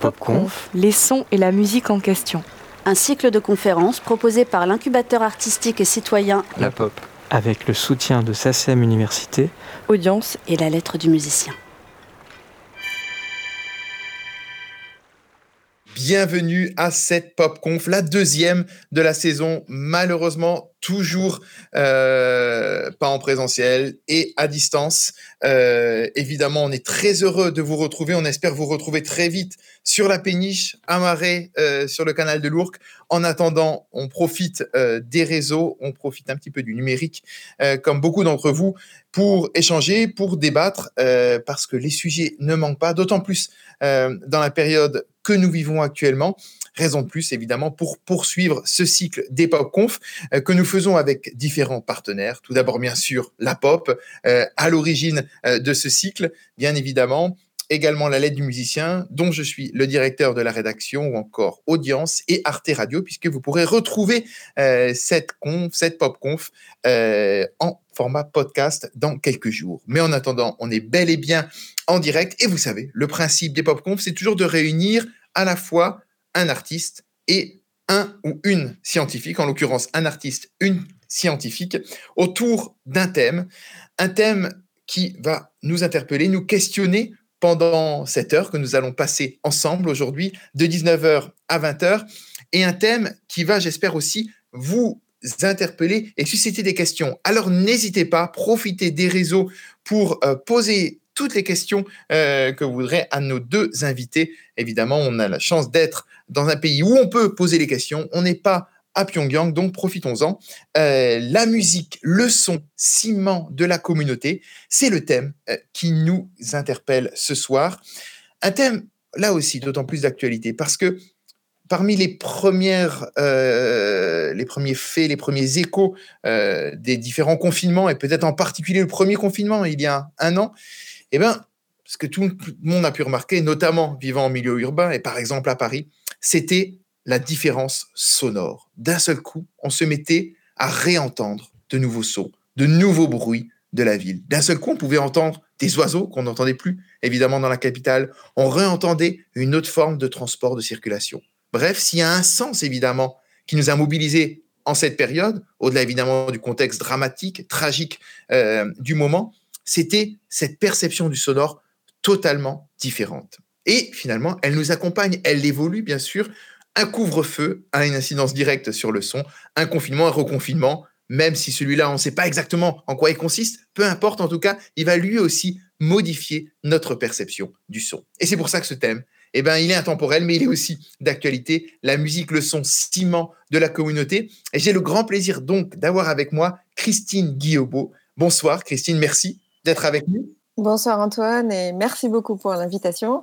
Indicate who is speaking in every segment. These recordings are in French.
Speaker 1: PopConf, les sons et la musique en question.
Speaker 2: Un cycle de conférences proposé par l'incubateur artistique et citoyen
Speaker 3: La Pop.
Speaker 4: avec le soutien de SACEM Université,
Speaker 1: Audience
Speaker 2: et la lettre du musicien.
Speaker 5: Bienvenue à cette PopConf, la deuxième de la saison. Malheureusement, toujours euh, pas en présentiel et à distance. Euh, évidemment, on est très heureux de vous retrouver. On espère vous retrouver très vite sur la péniche, à Marais, euh, sur le canal de l'Ourcq. En attendant, on profite des réseaux, on profite un petit peu du numérique, comme beaucoup d'entre vous, pour échanger, pour débattre, parce que les sujets ne manquent pas, d'autant plus dans la période que nous vivons actuellement. Raison de plus, évidemment, pour poursuivre ce cycle des PopConf euh, que nous faisons avec différents partenaires. Tout d'abord, bien sûr, la pop, euh, à l'origine euh, de ce cycle, bien évidemment. Également la lettre du musicien, dont je suis le directeur de la rédaction, ou encore Audience et Arte Radio, puisque vous pourrez retrouver cette conf, cette pop conf en format podcast dans quelques jours. Mais en attendant, on est bel et bien en direct. Et vous savez, le principe des pop conf, c'est toujours de réunir à la fois un artiste et un ou une scientifique, en l'occurrence un artiste, une scientifique, autour d'un thème, un thème qui va nous interpeller, nous questionner pendant cette heure que nous allons passer ensemble aujourd'hui, de 19h à 20h, et un thème qui va, j'espère aussi, vous interpeller et susciter des questions. Alors n'hésitez pas, profitez des réseaux pour euh, poser toutes les questions euh, que vous voudrez à nos deux invités. Évidemment, on a la chance d'être dans un pays où on peut poser les questions. On n'est pas à Pyongyang, donc profitons-en. Euh, la musique, le son, ciment de la communauté, c'est le thème euh, qui nous interpelle ce soir. Un thème, là aussi, d'autant plus d'actualité, parce que parmi les premières, les premiers faits, les premiers échos des différents confinements, et peut-être en particulier le premier confinement il y a un an, eh ben, ce que tout le monde a pu remarquer, notamment vivant en milieu urbain et par exemple à Paris, c'était la différence sonore. D'un seul coup, on se mettait à réentendre de nouveaux sons, de nouveaux bruits de la ville. D'un seul coup, on pouvait entendre des oiseaux qu'on n'entendait plus, évidemment, dans la capitale. On réentendait une autre forme de transport, de circulation. Bref, s'il y a un sens, évidemment, qui nous a mobilisés en cette période, au-delà, évidemment, du contexte dramatique, tragique euh, du moment, c'était cette perception du sonore totalement différente. Et finalement, elle nous accompagne, elle évolue, bien sûr, un couvre-feu a une incidence directe sur le son, un confinement, un reconfinement, même si celui-là, on ne sait pas exactement en quoi il consiste, peu importe en tout cas, il va lui aussi modifier notre perception du son. Et c'est pour ça que ce thème, eh ben, il est intemporel, mais il est aussi d'actualité. La musique, le son, ciment de la communauté. Et j'ai le grand plaisir donc d'avoir avec moi Christine Guillaumeau. Bonsoir Christine, merci d'être avec nous.
Speaker 6: Bonsoir Antoine et merci beaucoup pour l'invitation.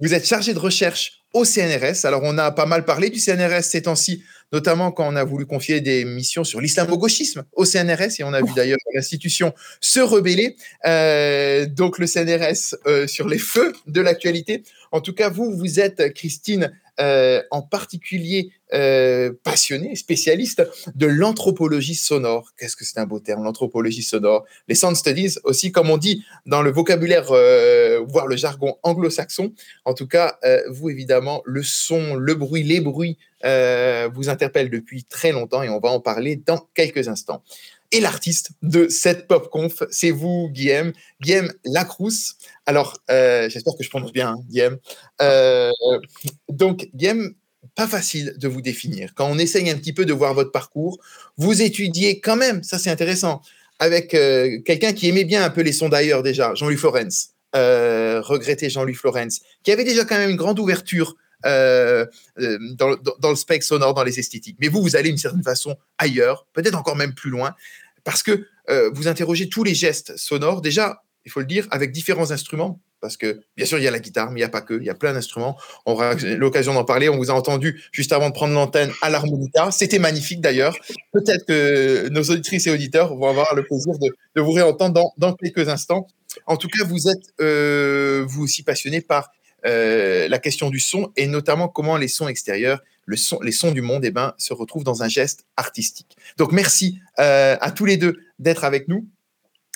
Speaker 5: Vous êtes chargé de recherche au CNRS. Alors, on a pas mal parlé du CNRS ces temps-ci, notamment quand on a voulu confier des missions sur l'islamo-gauchisme au CNRS, et on a vu d'ailleurs l'institution se rebeller. Euh, donc, le CNRS euh, sur les feux de l'actualité. En tout cas, vous, vous êtes, Christine, euh, en particulier euh, passionnée, spécialiste de l'anthropologie sonore. Qu'est-ce que c'est un beau terme, l'anthropologie sonore? Les sound studies aussi, comme on dit dans le vocabulaire, euh, voire le jargon anglo-saxon. En tout cas, vous, évidemment, le son, le bruit, les bruits vous interpellent depuis très longtemps et on va en parler dans quelques instants. Et l'artiste de cette pop conf, c'est vous, Guillaume, Guillaume Lacrousse. Alors, euh, j'espère que je prononce bien, hein, Guillaume. Euh, donc, Guillaume, pas facile de vous définir. Quand on essaye un petit peu de voir votre parcours, vous étudiez quand même, ça c'est intéressant, avec euh, quelqu'un qui aimait bien un peu les sons d'ailleurs déjà, Jean-Louis Florence, regretté Jean-Louis Florence, qui avait déjà quand même une grande ouverture euh, euh, dans, le spectre sonore, dans les esthétiques. Mais vous, vous allez d'une certaine façon ailleurs, peut-être encore même plus loin, parce que euh, vous interrogez tous les gestes sonores, déjà, il faut le dire, avec différents instruments, parce que bien sûr, il y a la guitare, mais il n'y a pas que, il y a plein d'instruments. On aura l'occasion d'en parler. On vous a entendu juste avant de prendre l'antenne à l'harmonica. C'était magnifique d'ailleurs. Peut-être que nos auditrices et auditeurs vont avoir le plaisir de, vous réentendre dans, quelques instants. En tout cas, vous êtes vous aussi passionné par euh, la question du son et notamment comment les sons extérieurs, les sons du monde, eh ben, se retrouvent dans un geste artistique. Donc merci euh, à tous les deux d'être avec nous.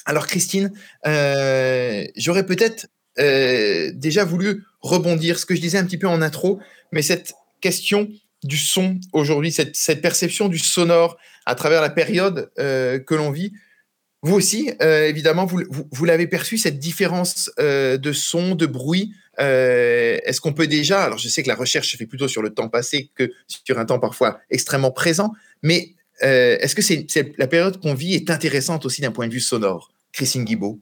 Speaker 5: Alors Christine, euh, j'aurais peut-être déjà voulu rebondir, ce que je disais un petit peu en intro, mais cette question du son aujourd'hui, cette, perception du sonore à travers la période que l'on vit. Vous aussi, euh, évidemment, vous, vous, l'avez perçu, cette différence euh, de son, de bruit. Euh, est-ce qu'on peut déjà, alors je sais que la recherche se fait plutôt sur le temps passé que sur un temps parfois extrêmement présent, mais est-ce que c'est la période qu'on vit est intéressante aussi d'un point de vue sonore? Christine Guibault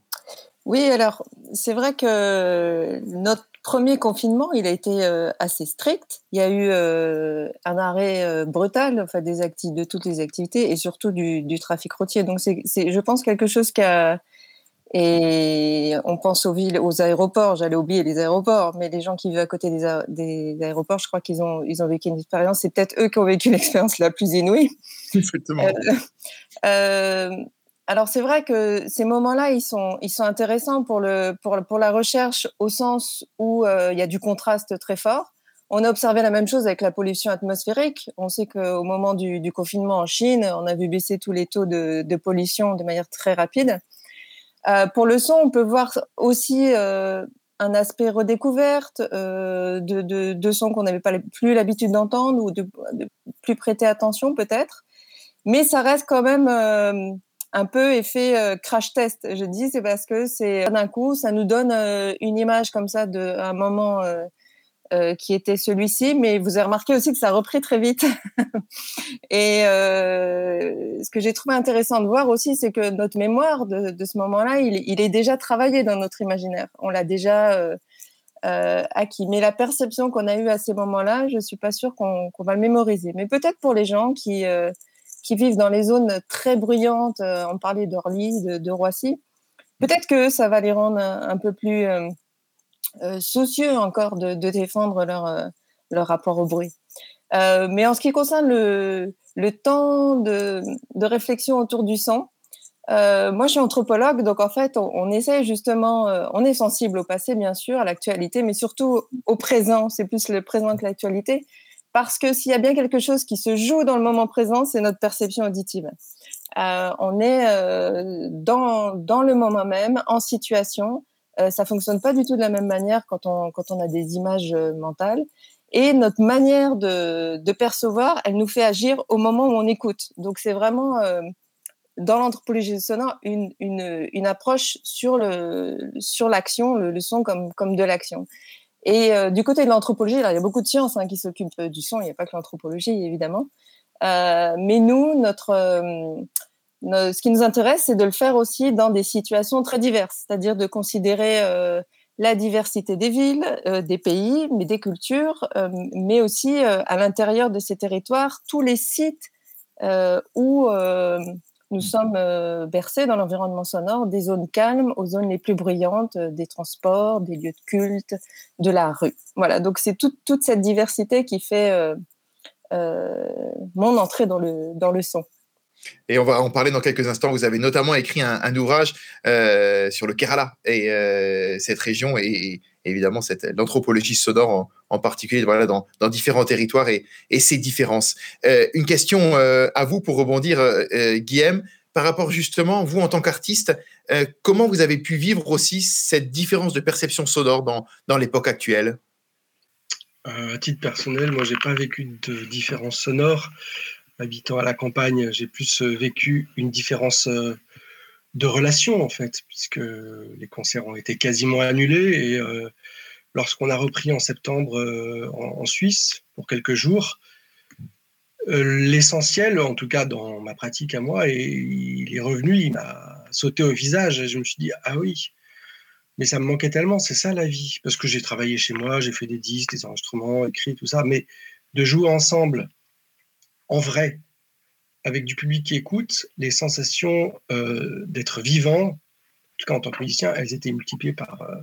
Speaker 6: Oui, alors c'est vrai que notre premier confinement, il a été euh, assez strict. Il y a eu euh, un arrêt euh, brutal enfin, des de toutes les activités et surtout du, du trafic routier. Donc, c'est, je pense, quelque chose qui a. Et on pense aux villes, aux aéroports. J'allais oublier les aéroports, mais les gens qui vivent à côté des, a... des aéroports, je crois qu'ils ont, ils ont vécu une expérience. C'est peut-être eux qui ont vécu l'expérience la plus inouïe.
Speaker 5: Exactement.
Speaker 6: Alors c'est vrai que ces moments-là, ils sont, ils sont intéressants pour, le, pour, pour la recherche au sens où euh, il y a du contraste très fort. On a observé la même chose avec la pollution atmosphérique. On sait qu'au moment du, confinement en Chine, on a vu baisser tous les taux de, de pollution de manière très rapide. Euh, pour le son, on peut voir aussi euh, un aspect redécouverte de, de, sons qu'on n'avait pas plus l'habitude d'entendre ou de, plus prêter attention peut-être. Mais ça reste quand même un peu effet euh, crash test. Je dis c'est parce que c'est d'un coup ça nous donne euh, une image comme ça de un moment euh, qui était celui-ci, mais vous avez remarqué aussi que ça a repris très vite. Et ce que j'ai trouvé intéressant de voir aussi, c'est que notre mémoire de, ce moment-là, il, est déjà travaillé dans notre imaginaire. On l'a déjà acquis. Mais la perception qu'on a eue à ces moments-là, je suis pas sûre qu'on qu va le mémoriser. Mais peut-être pour les gens qui qui vivent dans les zones très bruyantes, euh, on parlait d'Orly, de, Roissy, peut-être que ça va les rendre un, un peu plus euh, euh, soucieux encore de, défendre leur, euh, leur, rapport au bruit. Euh, mais en ce qui concerne le, le temps de, de, réflexion autour du son, moi je suis anthropologue, donc en fait on, on essaie justement, on est sensible au passé bien sûr, à l'actualité, mais surtout au présent, c'est plus le présent que l'actualité parce que s'il y a bien quelque chose qui se joue dans le moment présent, c'est notre perception auditive. Euh, on est euh, dans, dans le moment même, en situation. Euh, ça fonctionne pas du tout de la même manière quand on, quand on a des images euh, mentales. Et notre manière de, de, percevoir, elle nous fait agir au moment où on écoute. Donc c'est vraiment dans l'anthropologie sonore une, une, approche sur le sur l'action, le, le, son comme comme de l'action. Et euh, du côté de l'anthropologie, il y a beaucoup de sciences hein, qui s'occupent euh, du son, il n'y a pas que l'anthropologie, évidemment. Euh, mais nous, notre, ce qui nous intéresse, c'est de le faire aussi dans des situations très diverses, c'est-à-dire de considérer la diversité des villes, des pays, mais des cultures, mais aussi à l'intérieur de ces territoires, tous les sites où nous sommes euh, bercés dans l'environnement sonore des zones calmes aux zones les plus bruyantes, euh, des transports, des lieux de culte, de la rue. Voilà, donc c'est tout, toute cette diversité qui fait euh, mon entrée dans le, dans le son.
Speaker 5: Et on va en parler dans quelques instants. Vous avez notamment écrit un, un ouvrage sur le Kerala et cette région et, évidemment l'anthropologie sonore en, particulier voilà, dans, différents territoires et, et ses différences. Euh, une question euh, à vous pour rebondir, euh, Guillaume, par rapport justement, vous en tant qu'artiste, comment vous avez pu vivre aussi cette différence de perception sonore dans, dans l'époque actuelle?
Speaker 3: À titre personnel, moi, j'ai pas vécu de différence sonore. Habitant à la campagne, j'ai plus vécu une différence de relation en fait, puisque les concerts ont été quasiment annulés et euh, lorsqu'on a repris en septembre euh, en, Suisse pour quelques jours, euh, l'essentiel, en tout cas dans ma pratique à moi, et il est revenu, il m'a sauté au visage je me suis dit ah oui, mais ça me manquait tellement, c'est ça la vie, parce que j'ai travaillé chez moi, j'ai fait des disques, des enregistrements, écrit tout ça, mais de jouer ensemble en vrai, avec du public qui écoute, les sensations euh, d'être vivant, en tout cas en tant que musicien, elles étaient multipliées par euh,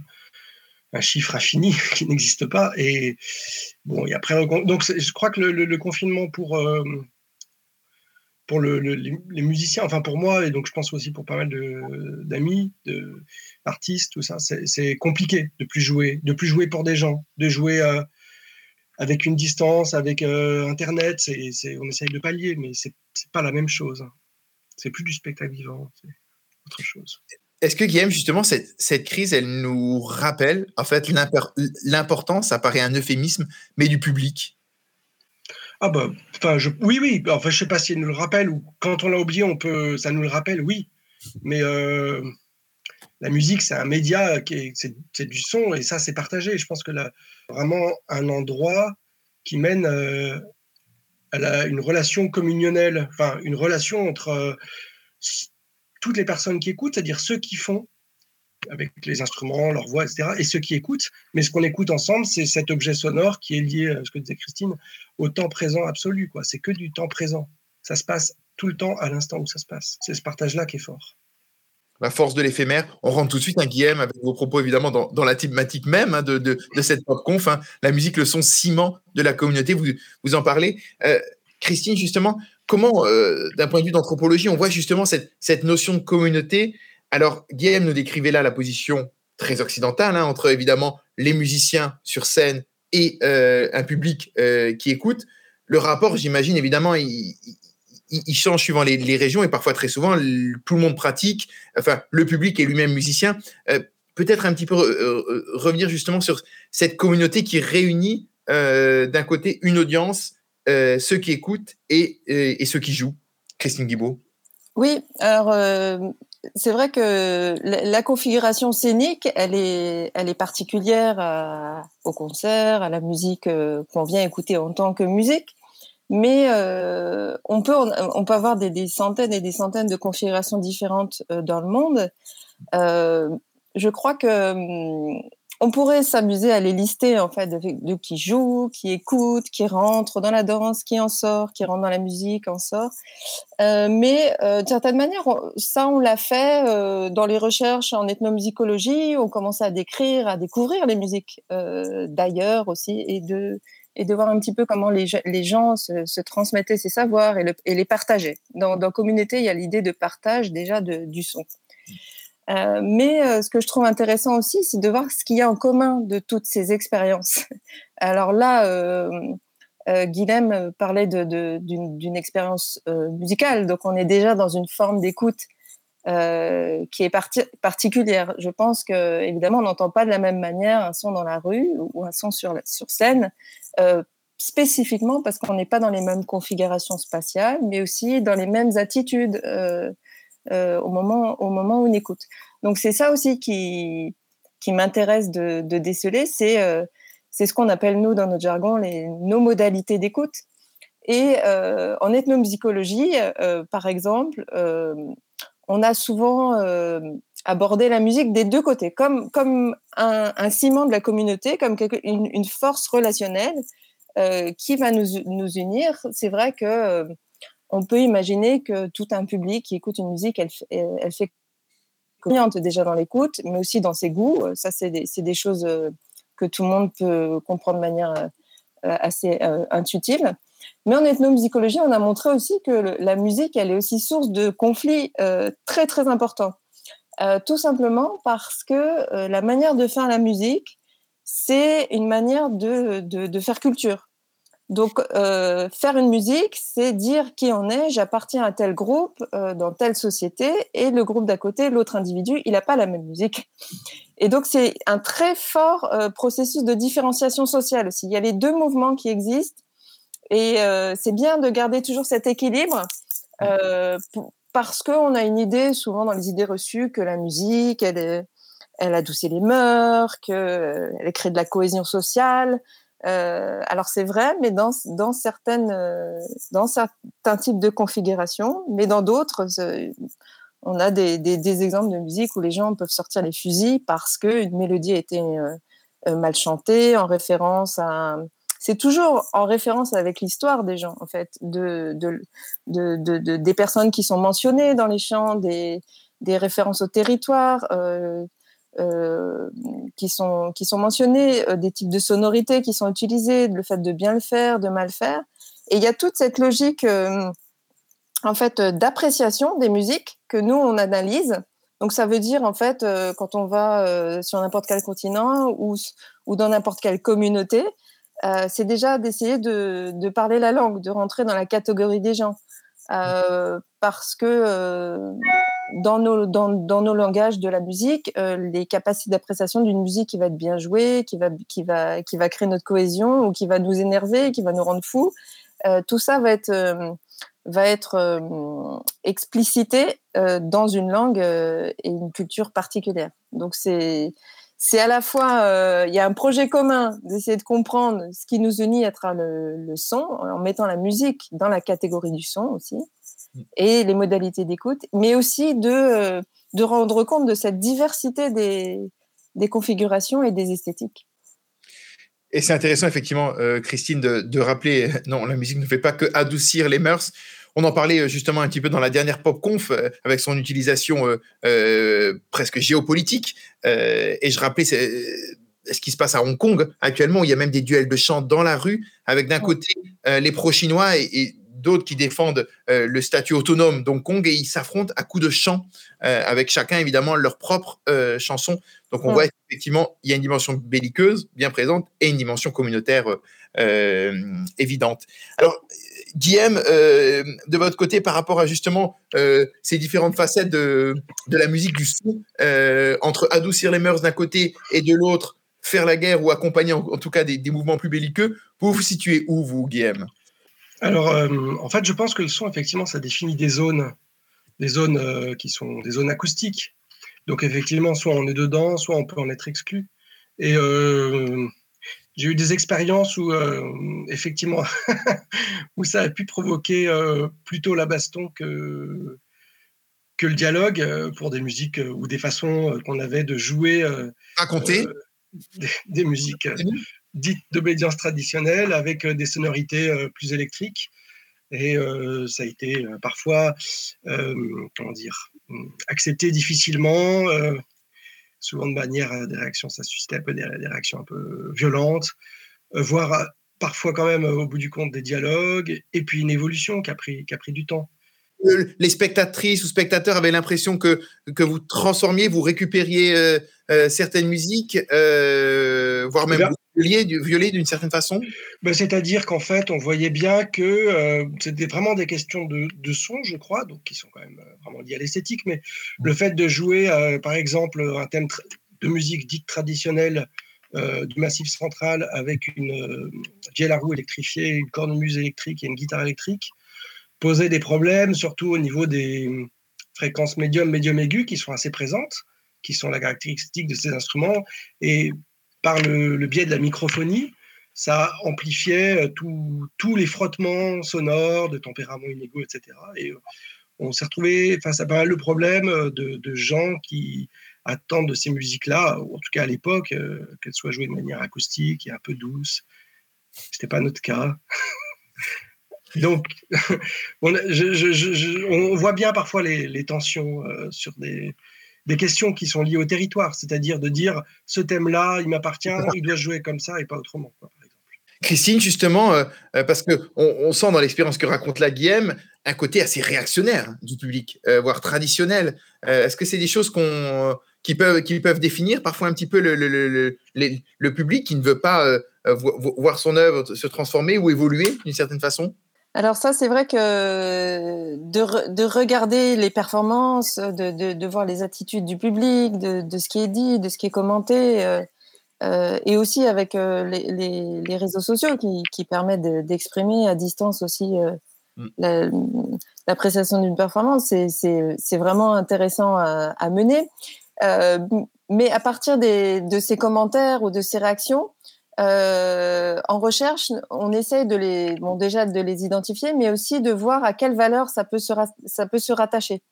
Speaker 3: un chiffre infini qui n'existe pas. Et bon, et après, donc je crois que le, confinement pour euh, pour le, les musiciens, enfin pour moi, et donc je pense aussi pour pas mal d'amis, d'artistes, tout ça, c'est compliqué de plus jouer, de plus jouer pour des gens, de jouer avec une distance, avec euh, Internet, c'est, c'est, on essaye de pallier, mais c'est, c'est pas la même chose. Hein. C'est plus du spectacle vivant, c'est autre chose.
Speaker 5: est-ce que Guillaume, justement, cette, cette, crise, elle nous rappelle en fait l'importance, ça paraît un euphémisme, mais du public?
Speaker 3: Ah bah, enfin, je, oui, oui. Enfin, je sais pas si elle nous le rappelle ou quand on l'a oublié, on peut, ça nous le rappelle, oui. Mais euh, la musique, c'est un média c'est, du son et ça, c'est partagé. Je pense que là, vraiment un endroit qui mène euh, à une relation communionnelle, enfin, une relation entre euh, toutes les personnes qui écoutent, c'est-à-dire ceux qui font avec les instruments, leur voix, etc., et ceux qui écoutent. Mais ce qu'on écoute ensemble, c'est cet objet sonore qui est lié, ce que disait Christine, au temps présent absolu. C'est que du temps présent. Ça se passe tout le temps à l'instant où ça se passe. C'est ce partage-là qui est fort.
Speaker 5: La force de l'éphémère. On rentre tout de suite, un hein, Guillaume, avec vos propos évidemment dans, la thématique même hein, de, de, cette pop conf. Hein. La musique, le son ciment de la communauté, vous, vous en parlez. Euh, Christine, justement, comment, euh, d'un point de vue d'anthropologie, on voit justement cette, cette notion de communauté? Alors, Guillaume nous décrivait là la position très occidentale, entre évidemment les musiciens sur scène et euh, un public qui écoute. Le rapport, j'imagine, évidemment, il, il, change suivant les, régions et parfois très souvent, tout le monde pratique, enfin, le public est lui-même musicien. Euh, peut-être un petit peu euh, euh, revenir justement sur cette communauté qui réunit d'un côté une audience, ceux qui écoutent et, ceux qui jouent. Christine Guibault.
Speaker 6: Oui, alors c'est vrai que la, configuration scénique, elle est particulière au concert, à la musique qu'on vient écouter en tant que musique mais euh, on peut on peut avoir des, des, centaines et des centaines de configurations différentes euh, dans le monde. Euh, je crois que hum, on pourrait s'amuser à les lister en fait de, qui joue, qui écoute, qui rentre dans la danse, qui en sort, qui rentre dans la musique, en sort. Mais d'une certaine manière, ça on l'a fait dans les recherches en ethnomusicologie. On commençait à décrire, à découvrir les musiques d'ailleurs aussi et de et de voir un petit peu comment les, gens se, transmettaient ces savoirs et, les partageaient. Dans, dans, communauté, il y a l'idée de partage déjà du son. Euh, mais euh, ce que je trouve intéressant aussi, c'est de voir ce qu'il y a en commun de toutes ces expériences. Alors là, euh, euh Guilhem parlait d'une expérience musicale, donc on est déjà dans une forme d'écoute euh, qui est particulière. Je pense que évidemment, on n'entend pas de la même manière un son dans la rue ou un son sur, scène, euh, spécifiquement parce qu'on n'est pas dans les mêmes configurations spatiales, mais aussi dans les mêmes attitudes euh, au, moment, au moment où on écoute. Donc c'est ça aussi qui, qui m'intéresse de, de, déceler, c'est c'est ce qu'on appelle, nous, dans notre jargon, les, nos modalités d'écoute. Et en ethnomusicologie, par exemple, on a souvent euh, abordé la musique des deux côtés, comme, comme un, ciment de la communauté, comme une, force relationnelle euh, qui va nous, nous unir. C'est vrai que euh, on peut imaginer que tout un public qui écoute une musique, elle, elle fait confiante déjà dans l'écoute, mais aussi dans ses goûts. Ça, c'est des, choses que tout le monde peut comprendre de manière assez intuitive. Mais en ethnomusicologie, on a montré aussi que la musique, elle est aussi source de conflits euh, très très importants. Euh, tout simplement parce que euh, la manière de faire la musique, c'est une manière de, de, faire culture. Donc, faire une musique, c'est dire qui on est, j'appartiens à tel groupe, dans telle société, et le groupe d'à côté, l'autre individu, il n'a pas la même musique. Et donc, c'est un très fort processus de différenciation sociale aussi. Il y a les deux mouvements qui existent et euh, c'est bien de garder toujours cet équilibre euh, parce qu'on a une idée, souvent dans les idées reçues, que la musique, elle, elle adoucit les mœurs, qu'elle euh, crée de la cohésion sociale. Euh, alors c'est vrai, mais dans, dans, certaines, dans certains types de configurations, mais dans d'autres, on a des, des, des, exemples de musique où les gens peuvent sortir les fusils parce qu'une mélodie a été mal chantée en référence à c'est toujours en référence avec l'histoire des gens, en fait, de, de, des personnes qui sont mentionnées dans les chants, des, références au territoire euh, euh, qui, sont, qui sont mentionnées, euh, des types de sonorités qui sont utilisées, le fait de bien le faire, de mal faire. Et il y a toute cette logique, en fait, d'appréciation des musiques que nous, on analyse. Donc ça veut dire, en fait, quand on va sur n'importe quel continent ou, ou dans n'importe quelle communauté, euh, c'est déjà d'essayer de, parler la langue, de rentrer dans la catégorie des gens. Euh, parce que euh, dans nos, langages de la musique, les capacités d'appréciation d'une musique qui va être bien jouée, qui va créer notre cohésion ou qui va nous énerver, qui va nous rendre fous, tout ça va être, va être explicité dans une langue et une culture particulière. Donc c'est c'est à la fois, euh, il y a un projet commun d'essayer de comprendre ce qui nous unit à travers le, son, en mettant la musique dans la catégorie du son aussi, mm. et les modalités d'écoute, mais aussi de, euh, de rendre compte de cette diversité des, des configurations et des esthétiques.
Speaker 5: Et c'est intéressant, effectivement, euh, Christine, de, de, rappeler, non, la musique ne fait pas que adoucir les mœurs, on en parlait euh, justement un petit peu dans la dernière pop conf euh, avec son utilisation euh, presque géopolitique. et je rappelais ce qui se passe à Hong Kong actuellement, où il y a même des duels de chants dans la rue, avec d'un côté les pro-chinois et, d'autres qui défendent le statut autonome d'Hong Kong, et ils s'affrontent à coups de chants, avec chacun évidemment leur propre chanson. Donc on voit effectivement, il y a une dimension belliqueuse bien présente et une dimension communautaire évidente. Alors, Guillaume, euh, de votre côté, par rapport à justement euh, ces différentes facettes de, la musique du son, euh, entre adoucir les mœurs d'un côté et de l'autre, faire la guerre ou accompagner en, tout cas des, mouvements plus belliqueux, vous vous situez où, vous, Guillaume
Speaker 3: Alors, en fait, je pense que le son, effectivement, ça définit des zones, des zones qui sont des zones acoustiques. Donc, effectivement, soit on est dedans, soit on peut en être exclu. J'ai eu des expériences où, euh, effectivement, où ça a pu provoquer euh, plutôt la baston que, que le dialogue euh, pour des musiques ou des façons qu'on avait de jouer.
Speaker 5: Raconter
Speaker 3: des, des, musiques dites d'obédience traditionnelle avec des sonorités plus électriques. Et ça a été parfois, comment dire, accepté difficilement souvent de manière à des réactions, ça suscitait un peu des, réactions un peu violentes, euh, voire euh, parfois quand même au bout du compte des dialogues, et puis une évolution qui a pris, qui a pris du temps.
Speaker 5: Euh, les spectatrices ou spectateurs avaient l'impression que, que vous transformiez, vous récupériez certaines musiques, voire même violé d'une certaine façon?
Speaker 3: Ben, C'est-à-dire qu'en fait, on voyait bien que euh, c'était vraiment des questions de, son, je crois, donc qui sont quand même euh, vraiment liées à l'esthétique, mais le fait de jouer, euh, par exemple, un thème de musique dite traditionnelle du Massif central avec une vielle à roue électrifiée, une cornemuse électrique et une guitare électrique posait des problèmes, surtout au niveau des fréquences médium, médium aigu, qui sont assez présentes, qui sont la caractéristique de ces instruments. Et par le, biais de la microphonie, ça amplifiait euh, tous les frottements sonores de tempéraments inégaux, etc. Et euh, on s'est retrouvé face à pas mal de problèmes euh, de, gens qui attendent de ces musiques-là, en tout cas à l'époque, qu'elles soient jouées de manière acoustique et un peu douce. C'était pas notre cas. Donc, on, on, voit bien parfois les, tensions sur des, des questions qui sont liées au territoire, c'est-à-dire de dire ce thème-là, il m'appartient, il doit jouer comme ça et pas autrement. par exemple.
Speaker 5: Christine, justement, euh, euh, parce qu'on on sent dans l'expérience que raconte la Guillaume un côté assez réactionnaire du public, euh, voire traditionnel. Est-ce que c'est des choses qu'on, qui, peuvent, qui peuvent définir parfois un petit peu le, le, le, le public qui ne veut pas voir son œuvre se transformer ou évoluer d'une certaine façon?
Speaker 6: Alors ça, c'est vrai que de, de, regarder les performances, de, de, de, voir les attitudes du public, de, ce qui est dit, de ce qui est commenté, euh, euh, et aussi avec euh, les, les, les, réseaux sociaux qui, qui permettent d'exprimer à distance aussi mm. l'appréciation d'une performance, c'est vraiment intéressant à, à mener. mais à partir des, de ces commentaires ou de ces réactions, euh, en recherche, on essaye de les, bon, déjà de les identifier, mais aussi de voir à quelle valeur ça peut se, rattacher.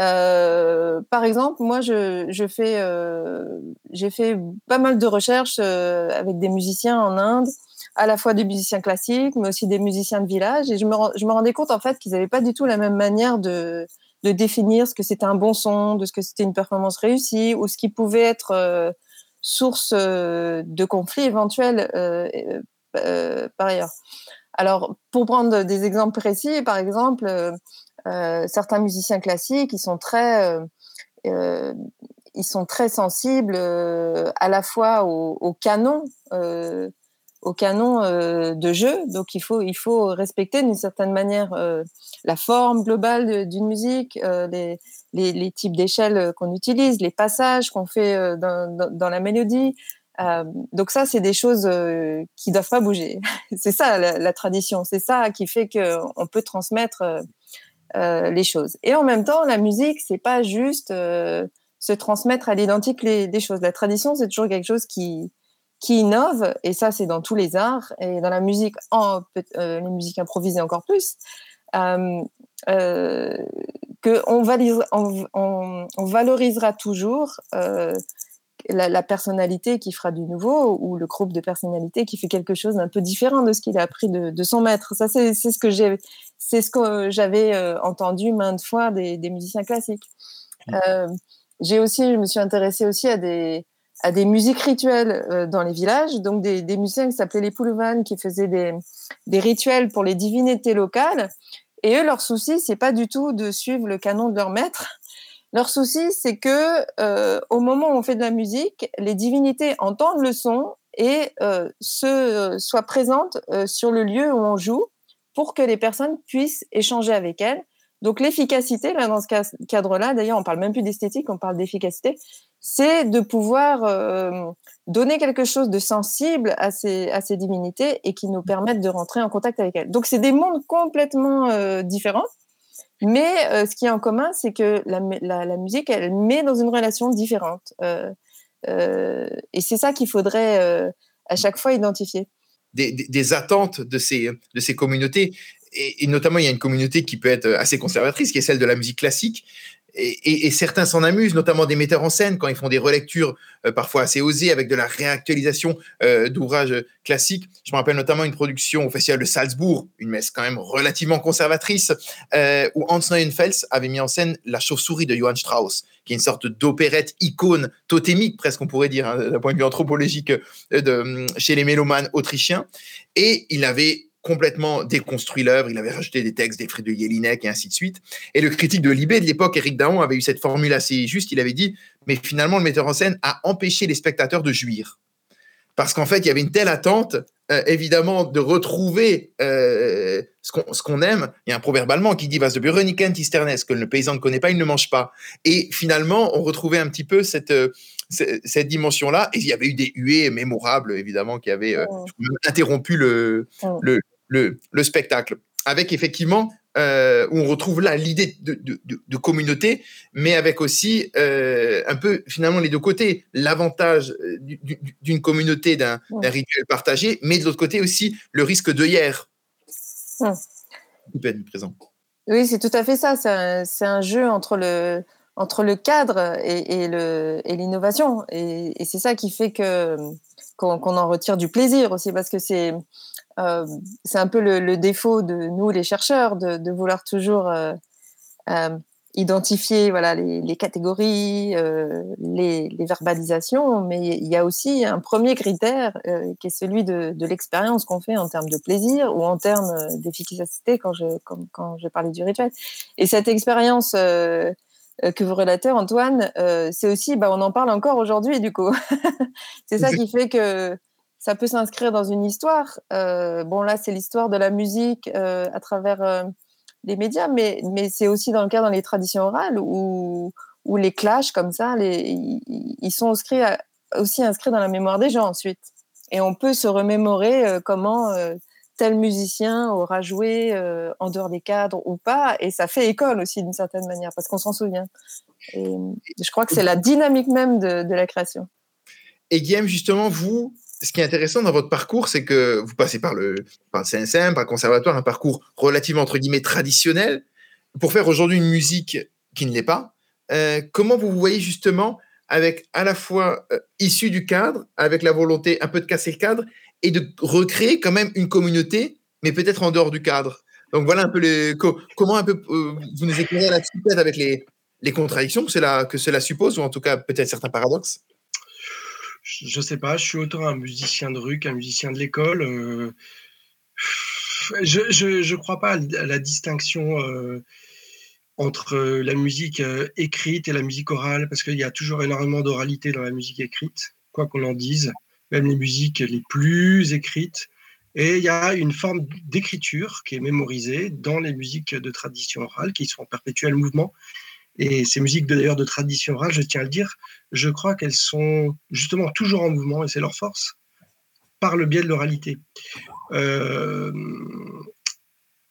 Speaker 6: Euh, par exemple, moi, je, je fais, euh, j'ai fait pas mal de recherches euh, avec des musiciens en Inde, à la fois des musiciens classiques, mais aussi des musiciens de village, et je me, je me rendais compte en fait qu'ils n'avaient pas du tout la même manière de, de définir ce que c'était un bon son, de ce que c'était une performance réussie, ou ce qui pouvait être euh, source euh, de conflits éventuels euh, euh, par ailleurs. Alors, pour prendre des exemples précis, par exemple, certains musiciens classiques, ils sont très, ils sont très sensibles à la fois au, canon au canon de jeu. Donc il faut, il faut respecter d'une certaine manière la forme globale d'une musique, les, les, types d'échelles qu'on utilise, les passages qu'on fait dans, dans, la mélodie. donc ça, c'est des choses qui doivent pas bouger. c'est ça la, tradition. C'est ça qui fait qu'on peut transmettre euh, les choses. Et en même temps, la musique, c'est pas juste euh, se transmettre à l'identique des choses. La tradition, c'est toujours quelque chose qui qui innove, et ça, c'est dans tous les arts, et dans la musique, en, euh, les musiques improvisées encore plus. Euh, on, valorisera toujours la, la, personnalité qui fera du nouveau ou le groupe de personnalités qui fait quelque chose d'un peu différent de ce qu'il a appris de, de son maître. Ça, c'est ce que j'ai, c'est ce que j'avais euh, entendu maintes fois des, des musiciens classiques. Mmh. Euh, j'ai aussi, je me suis intéressée aussi à des à des musiques rituelles euh, dans les villages, donc des, des musiciens qui s'appelaient les Poulouvanes, qui faisaient des, des rituels pour les divinités locales. Et eux, leur souci, c'est pas du tout de suivre le canon de leur maître, leur souci, c'est que euh, au moment où on fait de la musique, les divinités entendent le son et euh, se, euh, soient présentes sur le lieu où on joue pour que les personnes puissent échanger avec elles. Donc l'efficacité, là dans ce cadre-là, d'ailleurs on parle même plus d'esthétique, on parle d'efficacité, c'est de pouvoir euh, donner quelque chose de sensible à ces, à ces divinités et qui nous permettent de rentrer en contact avec elles. Donc c'est des mondes complètement euh, différents. Mais euh, ce qui est en commun, c'est que la, la, musique, elle met dans une relation différente. Euh, et c'est ça qu'il faudrait à chaque fois identifier.
Speaker 5: Des, des, attentes de ces, de ces communautés. Et, notamment, il y a une communauté qui peut être assez conservatrice, qui est celle de la musique classique, et, certains s'en amusent, notamment des metteurs en scène, quand ils font des relectures euh, parfois assez osées avec de la réactualisation euh, d'ouvrages classiques. Je me rappelle notamment une production au Festival de Salzbourg, une messe quand même relativement conservatrice, euh, où Hans Neuenfels avait mis en scène La chauve-souris de Johann Strauss, qui est une sorte d'opérette icône totémique, presque on pourrait dire, hein, d'un point de vue anthropologique, chez les mélomanes autrichiens. Et il avait complètement déconstruit l'œuvre. Il avait rajouté des textes des de Jelinek et ainsi de suite. Et le critique de Libé de l'époque, Eric Daon, avait eu cette formule assez juste. Il avait dit Mais finalement, le metteur en scène a empêché les spectateurs de jouir. Parce qu'en fait, il y avait une telle attente, euh, évidemment, de retrouver euh, ce qu'on qu aime. Il y a un proverbe allemand qui dit Vas de Bureniken tisternes, que le paysan ne connaît pas, il ne mange pas. Et finalement, on retrouvait un petit peu cette. Euh, cette dimension-là. Et il y avait eu des huées mémorables, évidemment, qui avaient euh, interrompu le, oh. le, le, le, spectacle. Avec effectivement, euh, où on retrouve là l'idée de, de, de, de, communauté, mais avec aussi euh, un peu finalement les deux côtés. L'avantage euh, d'une communauté, d'un oh. rituel partagé, mais de l'autre côté aussi le risque de hier.
Speaker 6: Oh.
Speaker 5: présent.
Speaker 6: Oui, c'est tout à fait ça. C'est un, un, jeu entre le, entre le cadre et, l'innovation. Et, c'est ça qui fait que qu'on qu en retire du plaisir aussi parce que c'est euh, c'est un peu le, défaut de nous les chercheurs de, vouloir toujours euh, euh, identifier voilà les, catégories les, verbalisations. Mais il y a aussi un premier critère qui est celui de, l'expérience qu'on fait en termes de plaisir ou en termes d'efficacité quand je quand, je parlais du rituel. Et cette expérience que vous relatez, Antoine, euh, c'est aussi, bah, on en parle encore aujourd'hui, du coup. c'est ça qui fait que ça peut s'inscrire dans une histoire. Euh, bon, là, c'est l'histoire de la musique euh, à travers euh, les médias, mais, mais c'est aussi dans le cas dans les traditions orales où, où les clashs comme ça, les, ils sont inscrits à, aussi inscrits dans la mémoire des gens ensuite. Et on peut se remémorer euh, comment tel musicien aura joué euh, en dehors des cadres ou pas, et ça fait école aussi d'une certaine manière, parce qu'on s'en souvient. Et je crois que c'est la dynamique même de, la création.
Speaker 5: Et Guillaume, justement, vous, ce qui est intéressant dans votre parcours, c'est que vous passez par le, par le par le conservatoire, un parcours relativement, entre guillemets, traditionnel, pour faire aujourd'hui une musique qui ne l'est pas. Euh, comment vous vous voyez justement avec à la fois euh, issu du cadre, avec la volonté un peu de casser le cadre, et de recréer quand même une communauté, mais peut-être en dehors du cadre. Donc voilà un peu les, comment un peu euh, vous nous éclairez là-dessus avec les, les contradictions que cela, que cela suppose, ou en tout cas peut-être certains paradoxes?
Speaker 3: Je sais pas, je suis autant un musicien de rue qu'un musicien de l'école. Euh, je, je crois pas à la distinction euh, entre la musique écrite et la musique orale, parce qu'il y a toujours énormément d'oralité dans la musique écrite, quoi qu'on en dise même les musiques les plus écrites. Et il y a une forme d'écriture qui est mémorisée dans les musiques de tradition orale qui sont en perpétuel mouvement. Et ces musiques d'ailleurs de tradition orale, je tiens à le dire, je crois qu'elles sont justement toujours en mouvement et c'est leur force par le biais de l'oralité. Euh,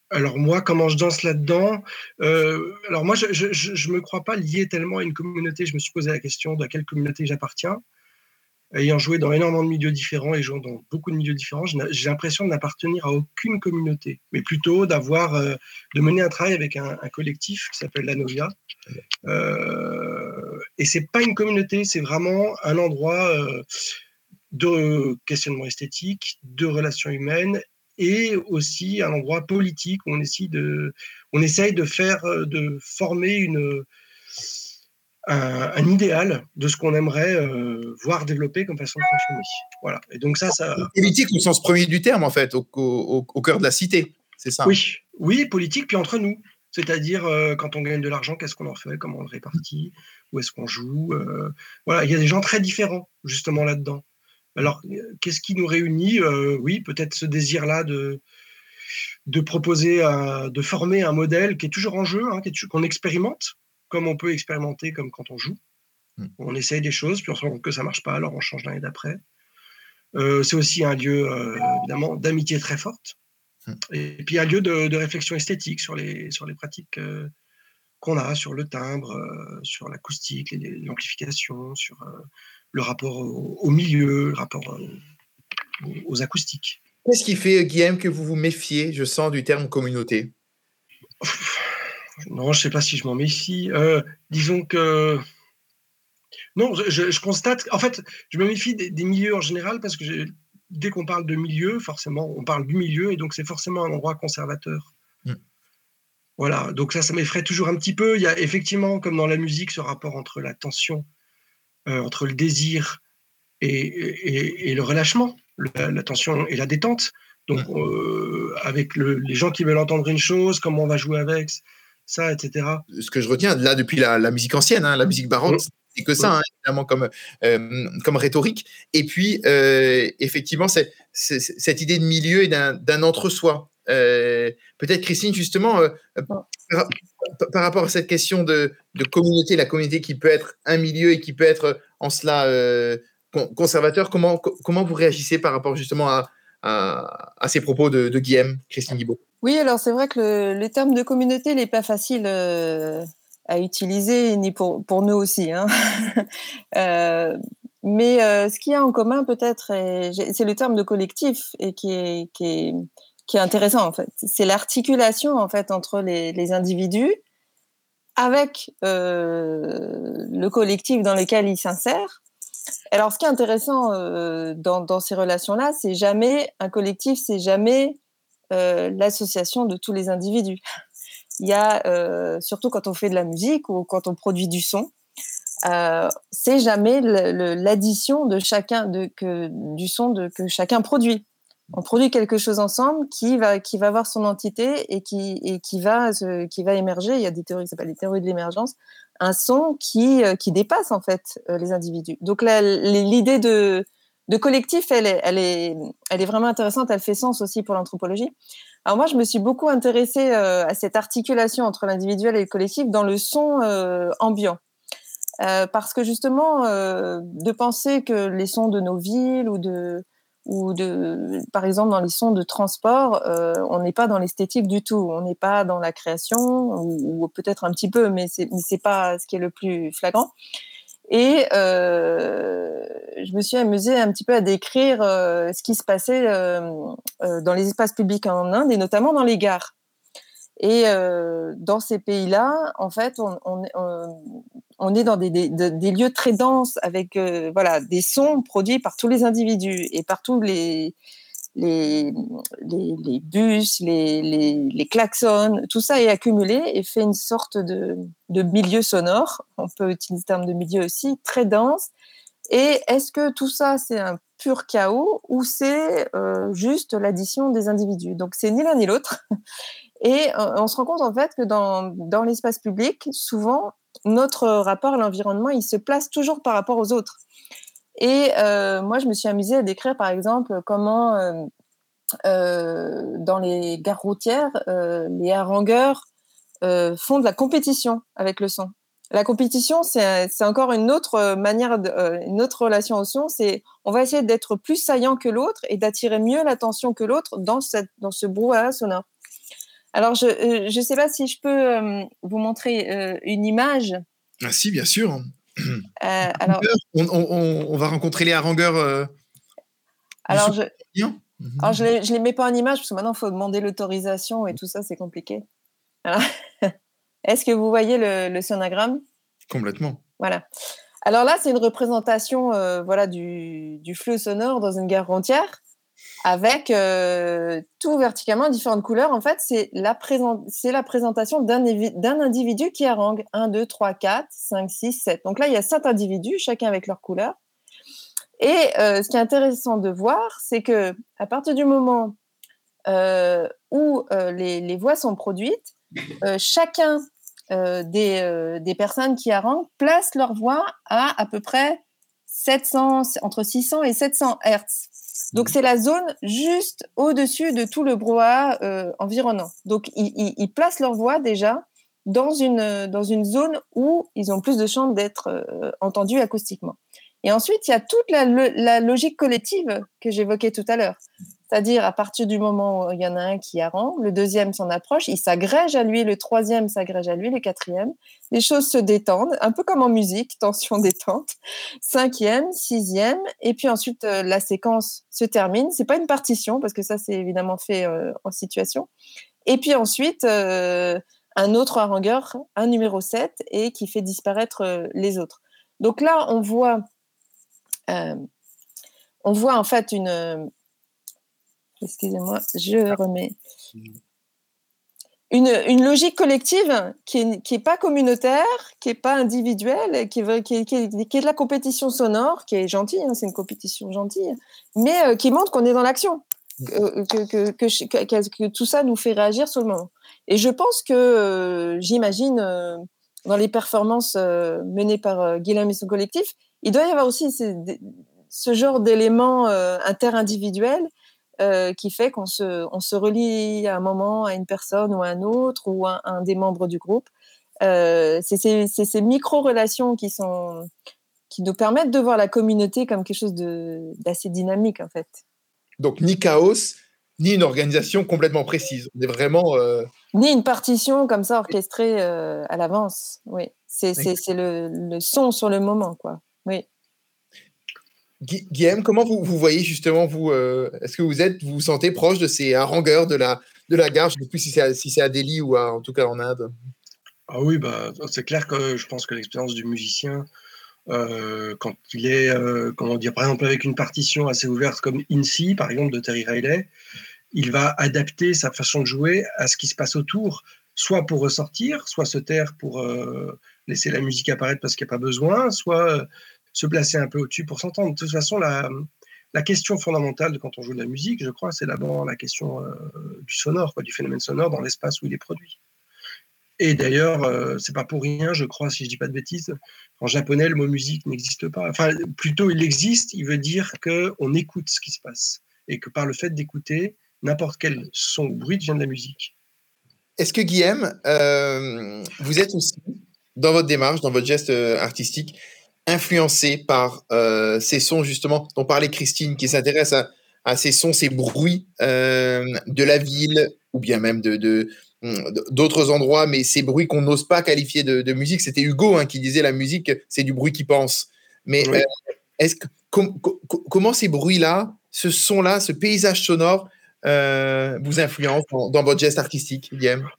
Speaker 3: alors moi, comment je danse là-dedans? Euh, Alors moi, je ne me crois pas lié tellement à une communauté. Je me suis posé la question de à quelle communauté j'appartiens. Ayant joué dans énormément de milieux différents et jouant dans beaucoup de milieux différents, j'ai l'impression de n'appartenir à aucune communauté, mais plutôt d'avoir, euh, de mener un travail avec un, collectif qui s'appelle la Novia. Euh, et c'est pas une communauté, c'est vraiment un endroit euh, de questionnement esthétique, de relations humaines et aussi un endroit politique où on on essaye de faire, euh, de former une, un, idéal de ce qu'on aimerait euh, voir développer comme façon de fonctionner. Voilà. Et donc ça, ça.
Speaker 5: Politique au sens premier du terme, en fait, au, au, cœur de la cité, c'est ça?
Speaker 3: Oui, oui, politique, puis entre nous. C'est-à-dire, euh, quand on gagne de l'argent, qu'est-ce qu'on en fait? Comment on le répartit? Où est-ce qu'on joue? Voilà, il y a des gens très différents, justement, là-dedans. Alors, qu'est-ce qui nous réunit? Euh, Oui, peut-être ce désir-là de, de proposer, de former un modèle qui est toujours en jeu, hein, qu'on expérimente, comme on peut expérimenter comme quand on joue. Hmm. On essaye des choses, puis on se rend compte que ça marche pas, alors on change l'année d'après. Euh, c'est aussi un lieu, euh, évidemment, d'amitié très forte. Hmm. Et puis un lieu de, réflexion esthétique sur les, sur les pratiques qu'on a, sur le timbre, sur l'acoustique, l'amplification, sur le rapport au, milieu, le rapport euh, aux, acoustiques.
Speaker 5: Qu'est-ce qui fait, Guillaume, que vous vous méfiez, je sens, du terme communauté?
Speaker 3: Non, je ne sais pas si je m'en méfie. Euh, disons que. Non, je, constate. En fait, je me méfie des, milieux en général parce que dès qu'on parle de milieu, forcément, on parle du milieu et donc c'est forcément un endroit conservateur. Mm. Voilà, donc ça, ça m'effraie toujours un petit peu. Il y a effectivement, comme dans la musique, ce rapport entre la tension euh, entre le désir et, le relâchement, la, tension et la détente. Donc, euh, avec les gens qui veulent entendre une chose, comment on va jouer avec ça, etc.
Speaker 5: Ce que je retiens là depuis la, musique ancienne, hein, la musique baroque, c'est que ça, hein, évidemment, comme, euh, comme rhétorique. Et puis, effectivement, c'est cette idée de milieu et d'un entre-soi. Peut-être, Christine, justement, par, rapport à cette question de, communauté, la communauté qui peut être un milieu et qui peut être en cela euh, conservateur, comment, comment vous réagissez par rapport justement à, à, ces propos de, de Guillaume, Christine Guibault?
Speaker 6: Oui, alors c'est vrai que le, terme de communauté n'est pas facile euh, à utiliser, ni pour, nous aussi. Hein. Euh, mais ce qu'il y a en commun peut-être, c'est le terme de collectif et qui est, intéressant en fait. C'est l'articulation en fait entre les, individus avec euh, le collectif dans lequel ils s'insèrent. Alors, ce qui est intéressant euh, dans, ces relations-là, c'est jamais un collectif, c'est jamais euh, l'association de tous les individus. Il y a, surtout quand on fait de la musique ou quand on produit du son, c'est jamais l'addition de chacun de, du son que chacun produit on produit quelque chose ensemble qui va, qui va avoir son entité et qui, et qui, va, qui va émerger. Il y a des théories qui s'appellent les théories de l'émergence. Un son qui, euh, qui dépasse en fait euh, les individus. Donc l'idée de, de collectif, elle est, vraiment intéressante. Elle fait sens aussi pour l'anthropologie. Alors moi, je me suis beaucoup intéressée euh, à cette articulation entre l'individuel et le collectif dans le son ambiant. parce que justement, de penser que les sons de nos villes ou de, par exemple, dans les sons de transport, euh, on n'est pas dans l'esthétique du tout. On n'est pas dans la création, ou, peut-être un petit peu, mais c'est n'est pas ce qui est le plus flagrant. Et euh, je me suis amusée un petit peu à décrire euh, ce qui se passait dans les espaces publics en Inde, et notamment dans les gares. Et dans ces pays-là, en fait, on, est dans des, lieux très denses avec euh, voilà des sons produits par tous les individus et par tous les les, les, bus, les, klaxons, tout ça est accumulé et fait une sorte de, de milieu sonore. On peut utiliser le terme de milieu aussi, très dense. Et est-ce que tout ça, c'est un pur chaos ou c'est euh, juste l'addition des individus? Donc, c'est ni l'un ni l'autre. Et euh, on se rend compte en fait que dans, dans l'espace public, souvent, notre rapport à l'environnement, il se place toujours par rapport aux autres. Et moi, je me suis amusée à décrire, par exemple, comment dans les gares routières, les harangueurs font de la compétition avec le son. La compétition, c'est encore une autre manière, une autre relation au son. C'est on va essayer d'être plus saillant que l'autre et d'attirer mieux l'attention que l'autre dans, dans ce brouhaha sonore. Alors, je ne sais pas si je peux vous montrer une image.
Speaker 5: Ah si, bien sûr. Alors, on, va rencontrer les harangueurs.
Speaker 6: alors, je, alors, je ne les, mets pas en image parce que maintenant, il faut demander l'autorisation et tout ça, c'est compliqué. Est-ce que vous voyez le, sonogramme?
Speaker 5: Complètement.
Speaker 6: Voilà. Alors là, c'est une représentation euh, voilà, du, flux sonore dans une gare entière avec euh, tout verticalement différentes couleurs. En fait, c'est la, la présentation d'un individu qui harangue 1, 2, 3, 4, 5, 6, 7. Donc là, il y a sept individus, chacun avec leur couleur. Et euh, ce qui est intéressant de voir, c'est que à partir du moment où les, voix sont produites, chacun euh, euh, des, personnes qui haranguent placent leur voix à à peu près 700, entre 600 et 700 Hertz. Donc, c'est la zone juste au-dessus de tout le brouhaha euh, environnant. Donc, ils, placent leur voix déjà dans une, dans une zone où ils ont plus de chances d'être entendus acoustiquement. Et ensuite, il y a toute la, la logique collective que j'évoquais tout à l'heure. C'est-à-dire, à partir du moment où il y en a un qui harangue, le deuxième s'en approche, il s'agrège à lui, le troisième s'agrège à lui, le quatrième. Les choses se détendent, un peu comme en musique, tension détente. Cinquième, sixième, et puis ensuite euh, la séquence se termine. C'est pas une partition parce que ça c'est évidemment fait euh, en situation. Et puis ensuite euh, un autre harangueur, un numéro 7, et qui fait disparaître les autres. Donc là, on voit, on voit en fait une excusez-moi, je remets. Une, une, logique collective qui n'est est pas communautaire, qui n'est pas individuelle, qui, qui, est, qui, est, de la compétition sonore, qui est gentille, hein, c'est une compétition gentille, mais euh, qui montre qu'on est dans l'action, que, que, que, tout ça nous fait réagir sur le moment. Et je pense que, euh, j'imagine, euh, dans les performances menées par Guillaume et son collectif, il doit y avoir aussi ce genre d'éléments interindividuels euh, qui fait qu'on se, on se relie à un moment à une personne ou à un autre ou à un des membres du groupe. Euh, c'est ces, ces micro-relations qui, sont, qui nous permettent de voir la communauté comme quelque chose d'assez dynamique, en fait.
Speaker 5: Donc, ni chaos, ni une organisation complètement précise. On est vraiment. Euh,
Speaker 6: ni une partition comme ça orchestrée à l'avance. Oui, c'est le, le, son sur le moment, quoi. Oui.
Speaker 5: Guillaume, comment vous, vous, voyez justement, vous, euh, est-ce que vous êtes, vous vous sentez proche de ces harangueurs de la, de la gare? Je ne sais plus si c'est à, à Delhi ou en tout cas en Inde.
Speaker 3: Ah oui, bah, c'est clair que je pense que l'expérience du musicien, euh, quand il est, euh, comment dire, par exemple avec une partition assez ouverte comme INSI, par exemple, de Terry Riley, il va adapter sa façon de jouer à ce qui se passe autour, soit pour ressortir, soit se taire pour laisser la musique apparaître parce qu'il n'y a pas besoin, soit se placer un peu au-dessus pour s'entendre. De toute façon, la, question fondamentale quand on joue de la musique, je crois, c'est d'abord la question euh, du sonore, du phénomène sonore dans l'espace où il est produit. Et d'ailleurs, euh, c'est pas pour rien, je crois, si je dis pas de bêtises, en japonais, le mot musique n'existe pas. Enfin, plutôt, il existe, il veut dire qu'on écoute ce qui se passe. Et que par le fait d'écouter, n'importe quel son ou bruit devient de la musique.
Speaker 5: Est-ce que Guillaume, euh, vous êtes aussi, dans votre démarche, dans votre geste artistique, influencé par euh, ces sons justement dont parlait Christine, qui s'intéresse à, ces sons, ces bruits euh, de la ville ou bien même de, d'autres endroits, mais ces bruits qu'on n'ose pas qualifier de, musique. C'était Hugo hein, qui disait la musique, c'est du bruit qui pense. Mais euh, est-ce que, comment ces bruits-là, ce son-là, ce paysage sonore vous influence dans, votre geste artistique, Guillaume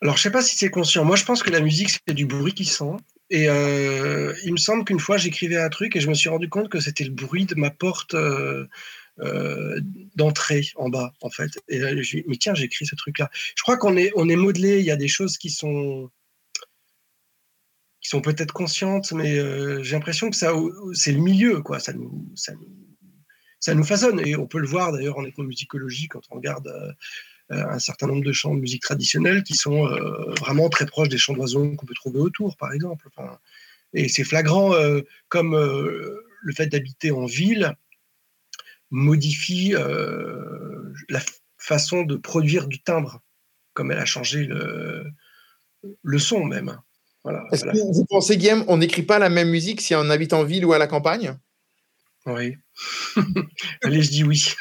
Speaker 3: Alors, je ne sais pas si c'est conscient. Moi, je pense que la musique, c'est du bruit qui sent. Et euh, il me semble qu'une fois, j'écrivais un truc et je me suis rendu compte que c'était le bruit de ma porte euh, euh, d'entrée en bas, en fait. Et là, je mais tiens, j'écris ce truc-là. Je crois qu'on est, on est modelé, il y a des choses qui sont qui sont peut-être conscientes, mais j'ai l'impression que ça, c'est le milieu, quoi. Ça nous, ça nous, ça nous façonne. Et on peut le voir d'ailleurs en ethnomusicologie quand on regarde un certain nombre de chants de musique traditionnelle qui sont euh, vraiment très proches des chants d'oiseaux qu'on peut trouver autour, par exemple. et c'est flagrant, euh, comme le fait d'habiter en ville modifie la façon de produire du timbre, comme elle a changé le, le son même.
Speaker 5: Est-ce que vous pensez, Guillaume, on n'écrit pas la même musique si on habite en ville ou à la campagne?
Speaker 3: Oui. Allez, je dis oui.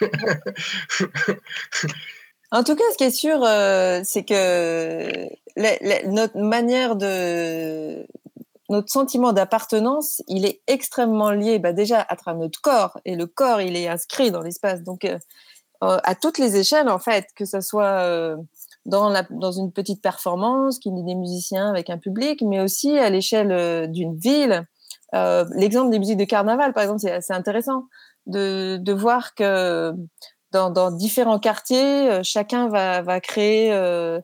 Speaker 6: en tout cas, ce qui est sûr, euh, c'est que notre manière de. Notre sentiment d'appartenance, il est extrêmement lié bah, déjà à travers notre corps. Et le corps, il est inscrit dans l'espace. Donc, euh, euh, à toutes les échelles, en fait, que ce soit dans, dans une petite performance, qui est des musiciens avec un public, mais aussi à l'échelle d'une ville. L'exemple des musiques de carnaval, par exemple, c'est assez intéressant de, de voir que dans, différents quartiers, euh, chacun va, créer euh,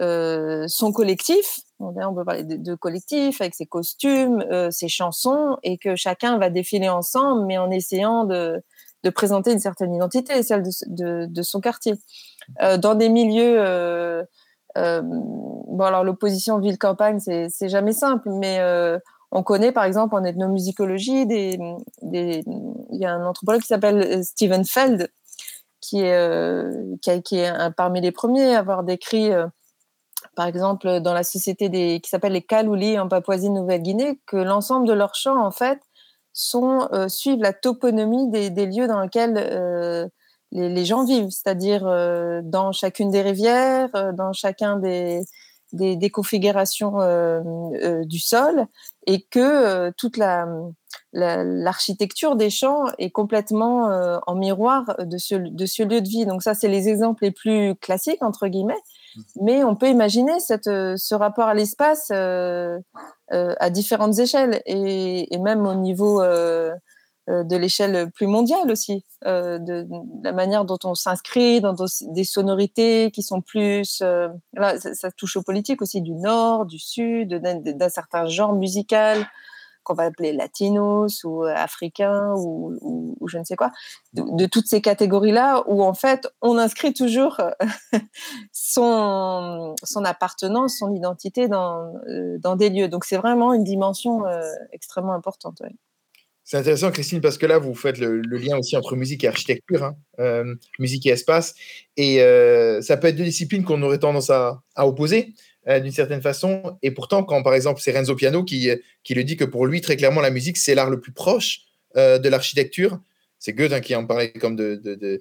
Speaker 6: euh, son collectif. On peut parler de, de collectif avec ses costumes, ses chansons, et que chacun va défiler ensemble, mais en essayant de, présenter une certaine identité, celle de, son quartier. Dans des milieux. Bon, alors l'opposition ville-campagne, c'est jamais simple, mais on connaît par exemple en ethnomusicologie il y a un anthropologue qui s'appelle Steven Feld qui est qui, qui est parmi les premiers à avoir décrit par exemple dans la société des qui s'appelle les Kaluli en Papouasie-Nouvelle-Guinée que l'ensemble de leurs chants en fait sont suivent la toponymie des, lieux dans lesquels les, gens vivent, c'est-à-dire euh, dans chacune des rivières, euh, dans chacun des, des, configurations euh, du sol, et que toute la, l'architecture des champs est complètement en miroir de ce, de ce lieu de vie. Donc ça, c'est les exemples les plus classiques, entre guillemets. Mmh. Mais on peut imaginer cette, ce rapport à l'espace à différentes échelles et, et, même au niveau euh, de l'échelle plus mondiale aussi, euh, de, la manière dont on s'inscrit dans des sonorités qui sont plus... Euh, là, ça, touche aux politiques aussi du nord, du sud, d'un certain genre musical qu'on va appeler latinos ou africains ou, je ne sais quoi, de, toutes ces catégories-là où en fait on inscrit toujours son, son appartenance, son identité dans, dans des lieux. Donc c'est vraiment une dimension extrêmement importante.
Speaker 5: C'est intéressant, Christine, parce que là, vous faites le, lien aussi entre musique et architecture, hein, euh, musique et espace. Et euh, ça peut être deux disciplines qu'on aurait tendance à, opposer euh, d'une certaine façon. Et pourtant, quand par exemple, c'est Renzo Piano qui, qui le dit que pour lui, très clairement, la musique, c'est l'art le plus proche de l'architecture. C'est Goethe hein, qui en parlait comme de, de,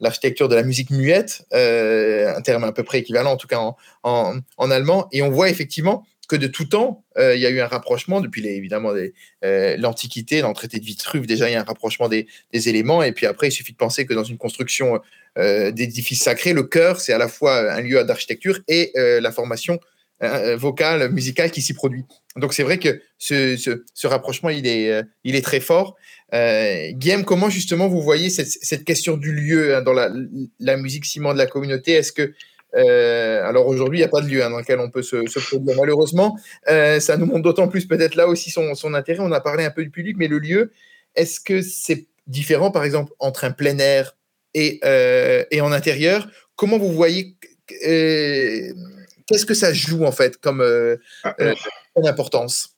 Speaker 5: l'architecture de la musique muette, un terme à peu près équivalent en tout cas en, en allemand. Et on voit effectivement que de tout temps, euh, il y a eu un rapprochement depuis évidemment euh, l'Antiquité, dans le traité de Vitruve, déjà il y a un rapprochement des, éléments, et puis après il suffit de penser que dans une construction euh, d'édifices sacrés, le cœur c'est à la fois un lieu d'architecture et la formation vocale, musicale qui s'y produit. Donc c'est vrai que ce, rapprochement il est, il est très fort. Guillaume, comment justement vous voyez cette, question du lieu hein, dans la, la musique ciment de la communauté? Est-ce que euh, alors aujourd'hui, il n'y a pas de lieu hein, dans lequel on peut se, produire. Malheureusement, euh, ça nous montre d'autant plus peut-être là aussi son, intérêt. On a parlé un peu du public, mais le lieu, est-ce que c'est différent, par exemple, entre un plein air et, euh, et en intérieur? Comment vous voyez Qu'est-ce que ça joue en fait comme, ah, comme importance?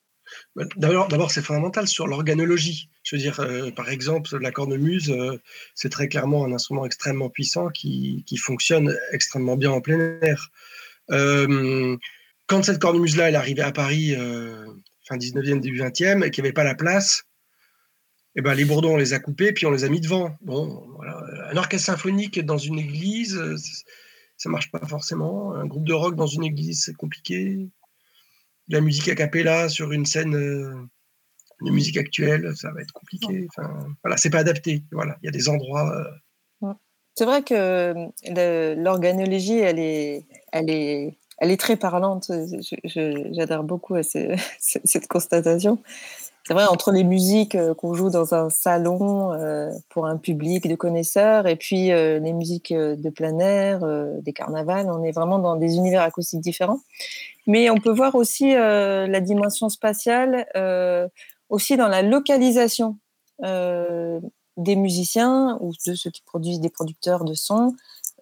Speaker 3: D'abord, c'est fondamental sur l'organologie. Je veux dire, euh, par exemple, la cornemuse, euh, c'est très clairement un instrument extrêmement puissant qui, fonctionne extrêmement bien en plein air. Euh, quand cette cornemuse-là, est arrivée à Paris, fin 19e, début 20e, et qu'il n'y avait pas la place, eh ben, les bourdons, on les a coupés, puis on les a mis devant. Bon. Un orchestre symphonique dans une église, ça marche pas forcément. Un groupe de rock dans une église, c'est compliqué. La musique a cappella sur une scène de musique actuelle, ça va être compliqué. Enfin, voilà, c'est pas adapté. Voilà, il y a des endroits.
Speaker 6: Euh, c'est vrai que l'organologie, elle est, elle est, elle est très parlante. J'adhère beaucoup à cette constatation. C'est vrai, entre les musiques euh, qu'on joue dans un salon euh, pour un public de connaisseurs et puis les musiques de plein air, des carnavals, on est vraiment dans des univers acoustiques différents. Mais on peut voir aussi la dimension spatiale aussi dans la localisation euh, des musiciens ou de ceux qui produisent des producteurs de sons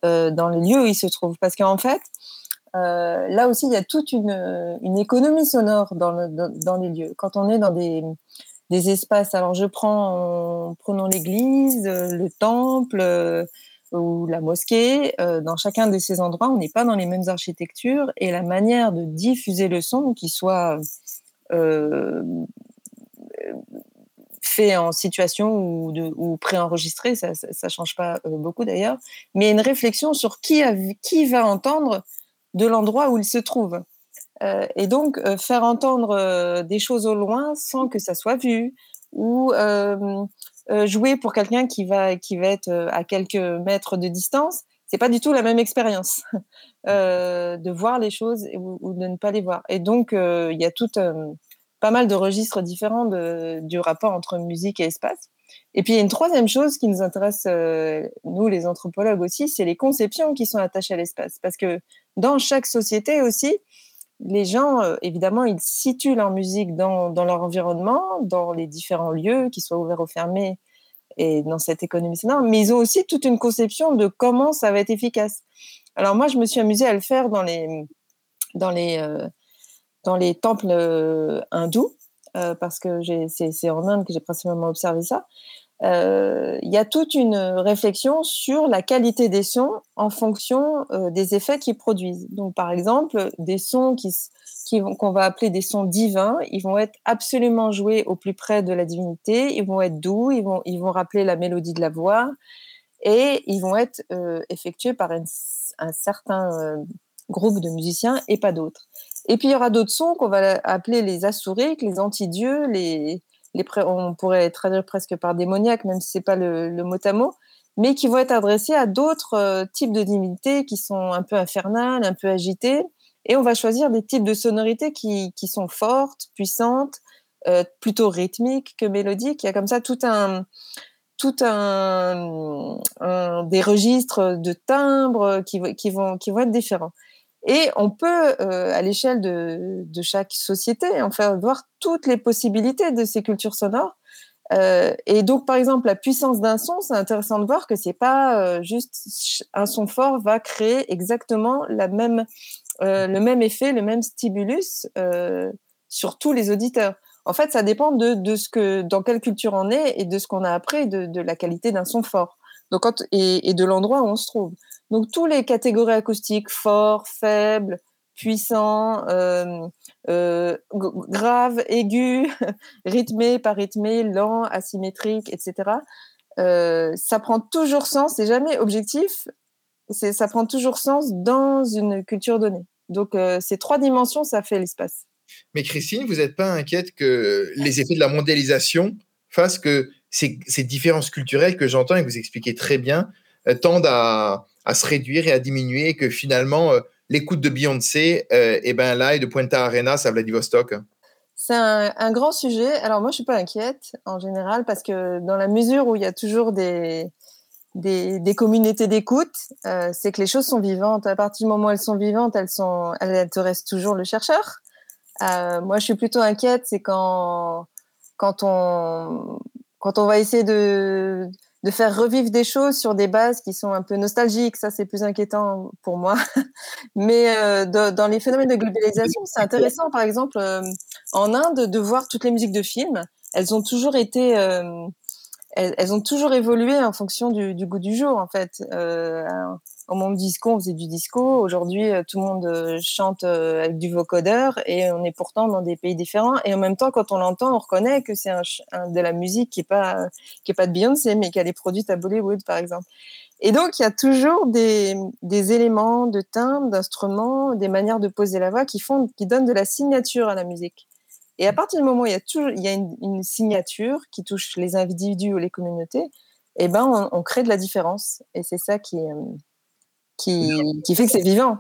Speaker 6: euh, dans les lieux où ils se trouvent. Parce qu'en fait, euh, là aussi, il y a toute une, économie sonore dans, le, dans, les lieux. Quand on est dans des, espaces. Alors, je prends, prenons l'église, le temple ou la mosquée. dans chacun de ces endroits, on n'est pas dans les mêmes architectures et la manière de diffuser le son, qui soit fait en situation ou, préenregistré, ça ne change pas beaucoup d'ailleurs, mais une réflexion sur qui va entendre de l'endroit où il se trouve. Euh, et donc, euh, faire entendre euh, des choses au loin sans que ça soit vu, ou jouer pour quelqu'un qui va, qui va être à quelques mètres de distance, c'est pas du tout la même expérience de voir les choses ou, de ne pas les voir. Et donc, il y a tout pas mal de registres différents du rapport entre musique et espace. Et puis, il y a une troisième chose qui nous intéresse, nous, les anthropologues aussi, c'est les conceptions qui sont attachées à l'espace. Parce que dans chaque société aussi, les gens, euh, évidemment, ils situent leur musique dans, leur environnement, dans les différents lieux, qu'ils soient ouverts ou fermés, et dans cette économie sonore, mais ils ont aussi toute une conception de comment ça va être efficace. Alors moi, je me suis amusée à le faire dans les, dans les, euh, dans les temples euh, hindous, parce que c'est en Inde que j'ai principalement observé ça. Euh, il y a toute une réflexion sur la qualité des sons en fonction euh, des effets qu'ils produisent. Donc, par exemple, des sons qui, qu'on va appeler des sons divins, ils vont être absolument joués au plus près de la divinité, ils vont être doux, ils vont, ils vont rappeler la mélodie de la voix et ils vont être euh, effectués par un certain groupe de musiciens et pas d'autres. Et puis il y aura d'autres sons qu'on va appeler les assouriques, les antidieux, les, on pourrait traduire presque par démoniaque, même si c'est pas le, mot à mot, mais qui vont être adressés à d'autres euh, types de divinités qui sont un peu infernales, un peu agitées. Et on va choisir des types de sonorités qui, sont fortes, puissantes, euh, plutôt rythmiques que mélodiques. Il y a comme ça tout un, tout un, des registres de timbres qui, qui, vont, qui vont être différents. Et on peut, euh, à l'échelle de, chaque société, en faire voir toutes les possibilités de ces cultures sonores. Euh, et donc, par exemple, la puissance d'un son, c'est intéressant de voir que c'est pas euh, juste un son fort va créer exactement la même, le même effet, le même stimulus sur tous les auditeurs. En fait, ça dépend de, ce que, dans quelle culture on est et de ce qu'on a appris de, la qualité d'un son fort. Donc, et, et de l'endroit où on se trouve. Donc, tous les catégories acoustiques, fort, faible, puissant, euh, euh, grave, aigu, rythmé, pas lent, asymétrique, etc. Euh, ça prend toujours sens, c'est jamais objectif, ça prend toujours sens dans une culture donnée. Donc, ces trois dimensions, ça fait l'espace.
Speaker 5: Mais Christine, vous n'êtes pas inquiète que les effets de la mondialisation fassent que ces, ces différences culturelles que j'entends et que vous expliquez très bien tendent à, à se réduire et à diminuer et que finalement, euh, l'écoute de Beyoncé, euh, et ben là, et de Puerto Arenas à Vladivostok
Speaker 6: C'est un, grand sujet. Alors moi, je suis pas inquiète en général parce que dans la mesure où il y a toujours des, des, communautés d'écoute, euh, c'est que les choses sont vivantes. À partir du moment où elles sont vivantes, elles, sont, elles te restent toujours le chercheur. moi, je suis plutôt inquiète, c'est quand, quand, on, quand on va essayer de de faire revivre des choses sur des bases qui sont un peu nostalgiques. Ça, c'est plus inquiétant pour moi. Mais euh, dans les phénomènes de globalisation, c'est intéressant, par exemple, euh, en Inde, de voir toutes les musiques de films. Elles ont toujours été, euh, elles, ont toujours évolué en fonction du, du, goût du jour, en fait au monde disco, on faisait du disco. Aujourd'hui, euh, tout le monde euh, chante euh, avec du vocodeur et on est pourtant dans des pays différents. Et en même temps, quand on l'entend, on reconnaît que c'est de la musique qui est pas pas de Beyoncé, mais qu'elle est produite à Bollywood, par exemple. Et donc, il y a toujours des, des éléments de timbre, d'instruments, des manières de poser la voix qui font, qui donnent de la signature à la musique. Et à partir du moment où il y a toujours, il y a une, signature qui touche les individus ou les communautés, eh ben, on, on crée de la différence. Et c'est ça qui est, qui, fait que c'est vivant.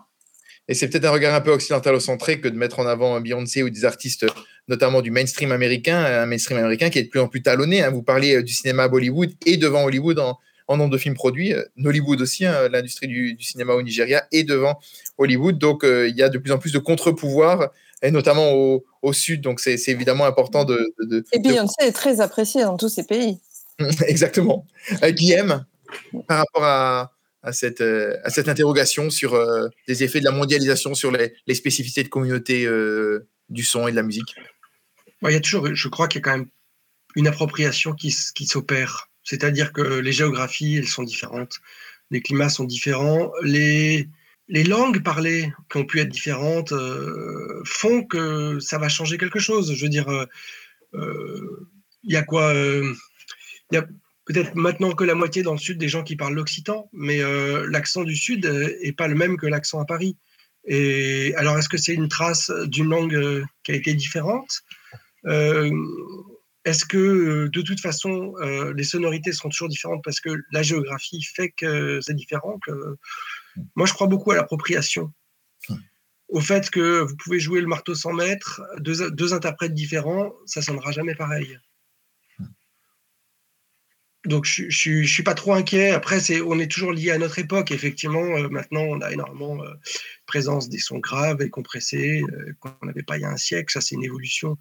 Speaker 5: Et c'est peut-être un regard un peu occidentalocentré que de mettre en avant un Beyoncé ou des artistes, notamment du mainstream américain, un mainstream américain qui est de plus en plus talonné. Hein. Vous parlez euh, du cinéma Bollywood et devant Hollywood en, nombre de films produits. Euh, Nollywood aussi, hein, l'industrie du, cinéma au Nigeria, et devant Hollywood. Donc euh, il y a de plus en plus de contre-pouvoirs, et notamment au, sud. Donc c'est évidemment important de.
Speaker 6: et Beyoncé est très appréciée dans tous ces pays.
Speaker 5: Exactement. Guillaume, par rapport à, à cette, euh, à cette interrogation sur euh, les effets de la mondialisation sur les, les spécificités de communauté euh, du son et de la musique
Speaker 3: y a toujours, je crois qu'il y a quand même une appropriation qui, qui s'opère. C'est-à-dire que les géographies, elles sont différentes, les climats sont différents, les, les langues parlées qui ont pu être différentes euh, font que ça va changer quelque chose. Je veux dire, il y a quoi peut-être maintenant que la moitié dans le sud des gens qui parlent l'occitan, mais l'accent du sud est pas le même que l'accent à Paris. Et alors, est-ce que c'est une trace d'une langue qui a été différente? Est-ce que de toute façon, les sonorités seront toujours différentes parce que la géographie fait que c'est différent que moi, je crois beaucoup à l'appropriation. Au fait que vous pouvez jouer le marteau 100 mètres, deux, deux interprètes différents, ça sonnera jamais pareil. Donc, je ne suis pas trop inquiet. Après, c'est, on est toujours lié à notre époque. Effectivement, euh, maintenant, on a énormément euh, présence des sons graves et compressés euh, qu'on n'avait pas il y a un siècle. Ça, c'est une évolution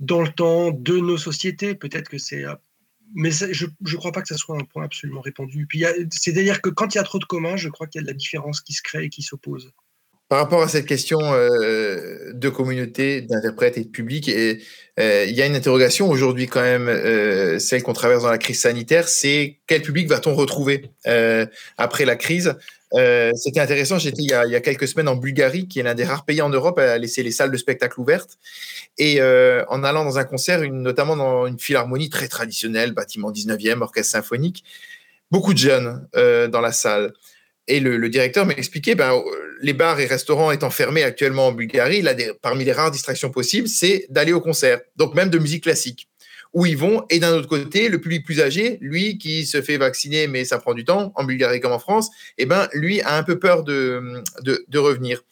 Speaker 3: dans le temps de nos sociétés. Peut-être que c'est mais je ne crois pas que ce soit un point absolument répandu. C'est-à-dire que quand il y a trop de communs, je crois qu'il y a de la différence qui se crée et qui s'oppose.
Speaker 5: Par rapport à cette question euh, de communauté, d'interprètes et de public, euh, il y a une interrogation aujourd'hui quand même, euh, celle qu'on traverse dans la crise sanitaire, c'est quel public va-t-on retrouver après la crise? C'était intéressant. J'étais il, y a quelques semaines en Bulgarie, qui est l'un des rares pays en Europe à laisser les salles de spectacle ouvertes. Et en allant dans un concert, notamment dans une philharmonie très traditionnelle, bâtiment 19e, orchestre symphonique, beaucoup de jeunes dans la salle. Et le, directeur m'a expliqué, ben, les bars et restaurants étant fermés actuellement en Bulgarie, là, parmi les rares distractions possibles, c'est d'aller au concert, donc même de musique classique où ils vont. Et d'un autre côté, le public plus âgé, lui qui se fait vacciner, mais ça prend du temps, en Bulgarie comme en France, eh ben, lui a un peu peur de, de, revenir.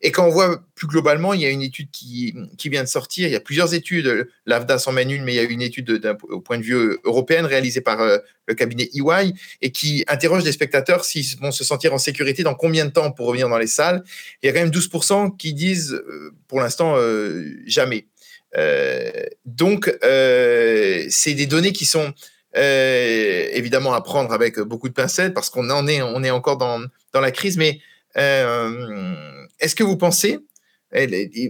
Speaker 5: Et quand on voit plus globalement, il y a une étude qui, vient de sortir, il y a plusieurs études, l'AFDA s'en mène une, mais il y a une étude au point de vue européen réalisée par euh, le cabinet EY et qui interroge les spectateurs s'ils vont se sentir en sécurité dans combien de temps pour revenir dans les salles. Il y a quand même 12% qui disent euh, pour l'instant euh, jamais. Euh, donc, euh, c'est des données qui sont euh, évidemment à prendre avec beaucoup de pincettes parce qu'on en est, on est encore dans, dans la crise. Mais est-ce que vous pensez,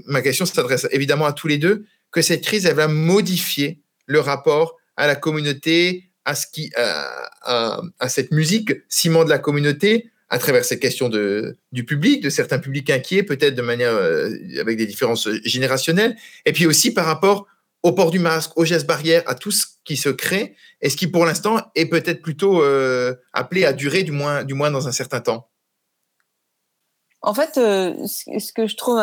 Speaker 5: ma question s'adresse évidemment à tous les deux, que cette crise, elle va modifier le rapport à la communauté, à, ce qui, à cette musique, ciment de la communauté, à travers cette question de, du public, de certains publics inquiets, peut-être de manière euh, avec des différences générationnelles, et puis aussi par rapport au port du masque, aux gestes barrières, à tout ce qui se crée, et ce qui pour l'instant est peut-être plutôt euh, appelé à durer du moins, du moins dans un certain temps.
Speaker 6: En fait, euh, ce que je trouve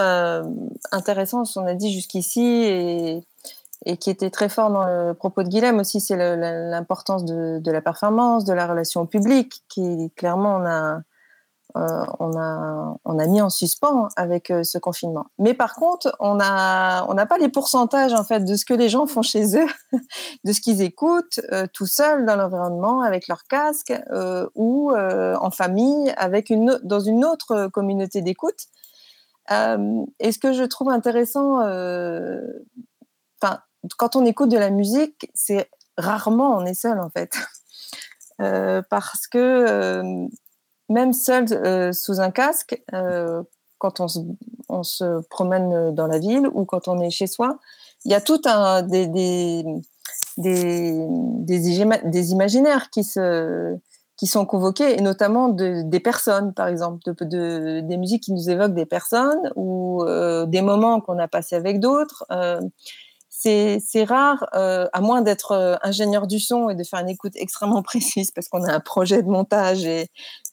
Speaker 6: intéressant, ce qu'on a dit jusqu'ici, et, qui était très fort dans le propos de Guilhem aussi, c'est l'importance de, de, la performance, de la relation au public, qui clairement on a euh, on, a, on a mis en suspens avec euh, ce confinement. Mais par contre, on n'a on pas les pourcentages en fait de ce que les gens font chez eux, de ce qu'ils écoutent euh, tout seuls dans l'environnement avec leur casque ou en famille avec une, dans une autre communauté d'écoute. et ce que je trouve intéressant, quand on écoute de la musique, c'est rarement on est seul en fait. parce que même seul euh, sous un casque, euh, quand on se, promène dans la ville ou quand on est chez soi, il y a tout un des, des, des, des, imaginaires qui, se, qui sont convoqués, et notamment de, des personnes, par exemple, de, de, des musiques qui nous évoquent des personnes ou euh, des moments qu'on a passés avec d'autres c'est rare, euh, à moins d'être euh, ingénieur du son et de faire une écoute extrêmement précise parce qu'on a un projet de montage.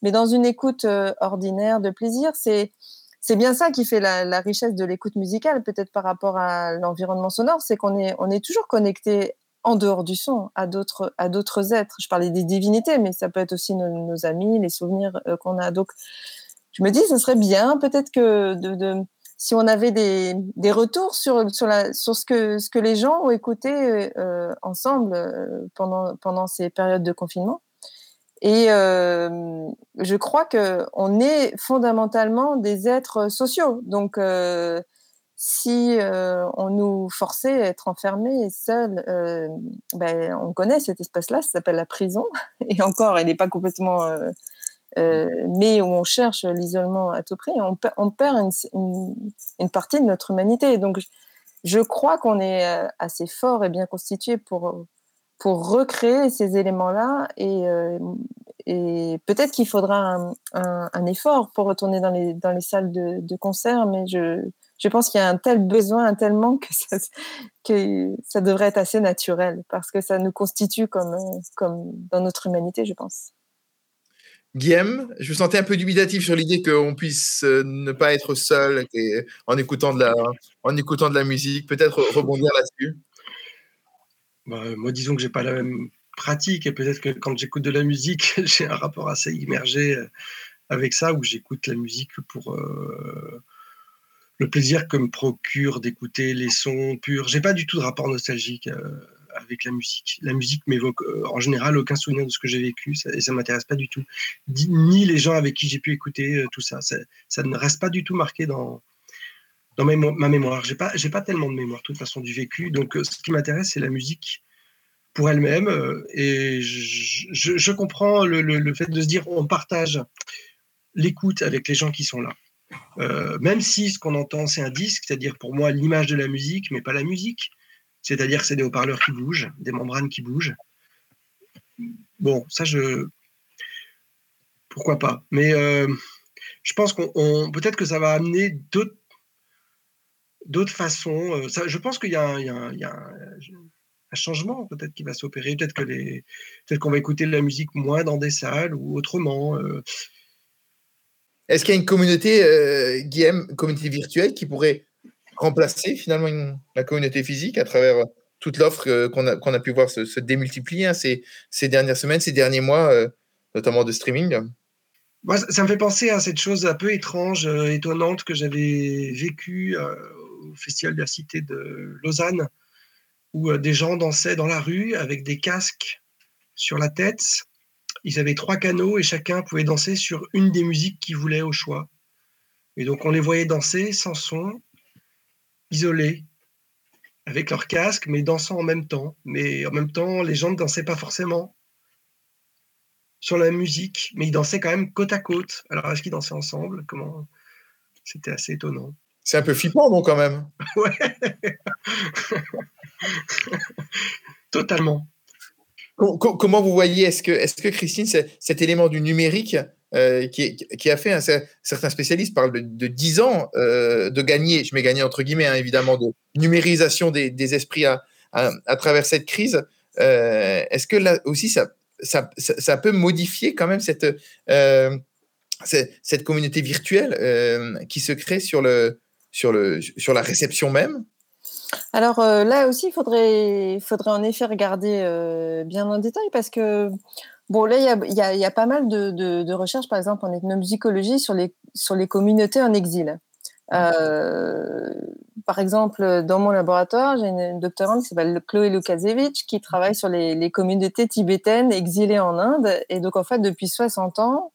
Speaker 6: Mais dans une écoute euh, ordinaire de plaisir, c'est bien ça qui fait la, richesse de l'écoute musicale, peut-être par rapport à l'environnement sonore, c'est qu'on est, toujours connecté en dehors du son à d'autres à d'autres êtres. Je parlais des divinités, mais ça peut être aussi nos, amis, les souvenirs qu'on a. Donc, je me dis, ce serait bien peut-être que de si on avait des, des retours sur, sur, la, sur ce, que, ce que les gens ont écouté euh, ensemble euh, pendant, pendant ces périodes de confinement. Et euh, je crois qu'on est fondamentalement des êtres sociaux. Donc, si on nous forçait à être enfermés et seuls, ben, on connaît cet espace-là, ça s'appelle la prison. Et encore, elle n'est pas complètement euh, mais où on cherche l'isolement à tout prix, on, perd une, partie de notre humanité. Donc, je crois qu'on est assez fort et bien constitué pour, recréer ces éléments-là. Et, et peut-être qu'il faudra un, effort pour retourner dans les, salles de, concert, mais je, pense qu'il y a un tel besoin, un tel manque que ça, devrait être assez naturel parce que ça nous constitue comme dans notre humanité, je pense.
Speaker 5: Guillaume, je me sentais un peu dubitatif sur l'idée qu'on puisse euh, ne pas être seul et, en, écoutant de la, en écoutant de la musique. Peut-être rebondir là-dessus.
Speaker 3: Bah, moi, disons que j'ai pas la même pratique et peut-être que quand j'écoute de la musique, j'ai un rapport assez immergé euh, avec ça où j'écoute la musique pour euh, le plaisir que me procure d'écouter les sons purs. J'ai pas du tout de rapport nostalgique avec la musique. La musique m'évoque euh, en général aucun souvenir de ce que j'ai vécu et ça m'intéresse pas du tout. Ni les gens avec qui j'ai pu écouter euh, tout ça. ça. ne reste pas du tout marqué dans, dans ma, mémoire. J'ai pas, pas tellement de mémoire de toute façon du vécu. Donc euh, ce qui m'intéresse, c'est la musique pour elle-même. et je, comprends le, fait de se dire on partage l'écoute avec les gens qui sont là. même si ce qu'on entend, c'est un disque, c'est-à-dire pour moi l'image de la musique, mais pas la musique. C'est-à-dire que c'est des haut-parleurs qui bougent, des membranes qui bougent. Bon, ça, je. Pourquoi pas Mais euh, je pense qu'on peut-être que ça va amener d'autres d'autres façons. Euh, je pense qu'il y, a un, changement peut-être qui va s'opérer. Peut-être les, peut-être qu'on va écouter de la musique moins dans des salles ou autrement. Euh.
Speaker 5: Est-ce qu'il y a une communauté, euh, communauté virtuelle qui pourrait remplacer finalement la communauté physique à travers euh, toute l'offre euh, qu'on a, qu'on a, pu voir se, démultiplier hein, ces, ces, dernières semaines, ces derniers mois, euh, notamment de streaming
Speaker 3: Moi, ça me fait penser à cette chose un peu étrange, étonnante que j'avais vécue au Festival de la Cité de Lausanne, où des gens dansaient dans la rue avec des casques sur la tête. Ils avaient trois canaux et chacun pouvait danser sur une des musiques qu'il voulait au choix. Et donc on les voyait danser sans son, isolés, avec leur casque, mais dansant en même temps. Mais en même temps, les gens ne dansaient pas forcément sur la musique, mais ils dansaient quand même côte à côte. Alors, est-ce qu'ils dansaient ensemble? Comment? C'était assez étonnant.
Speaker 5: C'est un peu flippant, non, quand même?
Speaker 3: Ouais. Totalement.
Speaker 5: Comment vous voyez, est-ce que, est que Christine, cet élément du numérique euh, qui, a fait, un, certains spécialistes parlent de, 10 ans euh, de gagner, je mets gagné entre guillemets, hein, évidemment, de numérisation des, esprits à, travers cette crise. Euh, est-ce que là aussi, ça, peut modifier quand même cette, cette, communauté virtuelle qui se crée sur, le, sur, le, sur la réception même?
Speaker 6: Alors là aussi, il faudrait en effet regarder bien en détail parce que Bon, là, il y a, pas mal de, recherches, par exemple, en ethnomusicologie sur les, sur les communautés en exil. Euh, par exemple, dans mon laboratoire, j'ai une, doctorante qui s'appelle Chloé Lukasiewicz qui travaille sur les, communautés tibétaines exilées en Inde. Et donc, en fait, depuis 60 ans,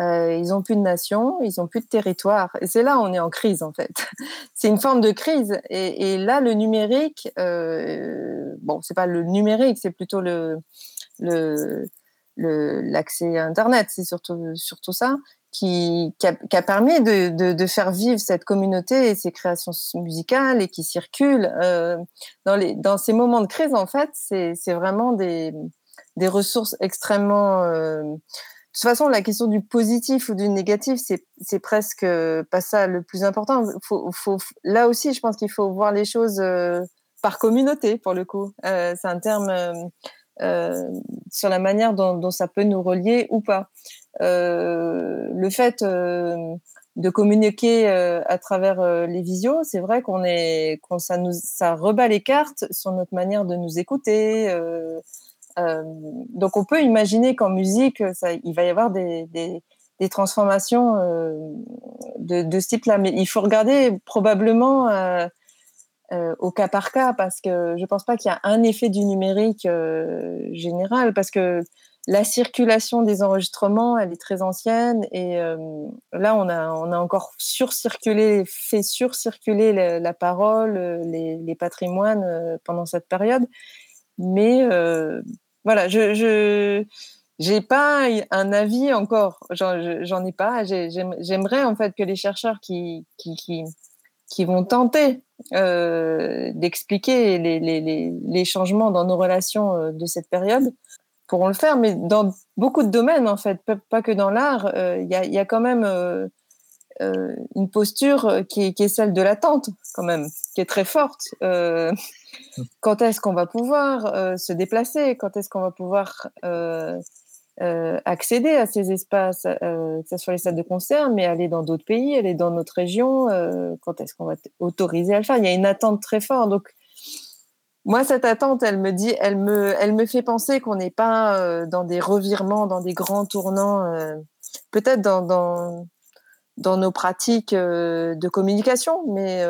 Speaker 6: euh, ils n'ont plus de nation, ils n'ont plus de territoire. Et c'est là où on est en crise, en fait. c'est une forme de crise. Et, là, le numérique, euh, bon, c'est pas le numérique, c'est plutôt le, l'accès à Internet, c'est surtout, surtout ça, qui, qui, a, permis de, de, faire vivre cette communauté et ses créations musicales et qui circulent. Euh, dans, les, dans ces moments de crise, en fait, c'est vraiment des, des ressources extrêmement... Euh, de toute façon, la question du positif ou du négatif, c'est presque pas ça le plus important. Faut, faut, là aussi, je pense qu'il faut voir les choses euh, par communauté, pour le coup. C'est un terme sur la manière dont, ça peut nous relier ou pas. Euh, le fait euh, de communiquer à travers les visios, c'est vrai qu'on est, qu'on ça nous, ça rebat les cartes sur notre manière de nous écouter. donc on peut imaginer qu'en musique, ça, il va y avoir des, des, des transformations de, de, ce type-là. Mais il faut regarder probablement euh, au cas par cas parce que je ne pense pas qu'il y a un effet du numérique euh, général parce que la circulation des enregistrements, elle est très ancienne et euh, là, on a, on a encore surcirculé, fait surcirculer la, la parole, les, patrimoines pendant cette période. Mais voilà, je, je j'ai pas un avis encore, j'en ai pas. J'aimerais en fait que les chercheurs qui, qui qui vont tenter d'expliquer les, les, les, changements dans nos relations de cette période pourront le faire, mais dans beaucoup de domaines, en fait, pas que dans l'art, il y, y, a, quand même une posture qui est, qui est, celle de l'attente, quand même, qui est très forte. quand est-ce qu'on va pouvoir se déplacer? Quand est-ce qu'on va pouvoir euh, accéder à ces espaces, euh, que ce soit les salles de concert, mais aller dans d'autres pays, aller dans notre région, euh, quand est-ce qu'on va être autorisé à le faire? Il y a une attente très forte. Donc, moi, cette attente, elle me dit, elle me, elle me fait penser qu'on n'est pas dans des revirements, dans des grands tournants, peut-être dans, dans, dans, nos pratiques de communication, mais,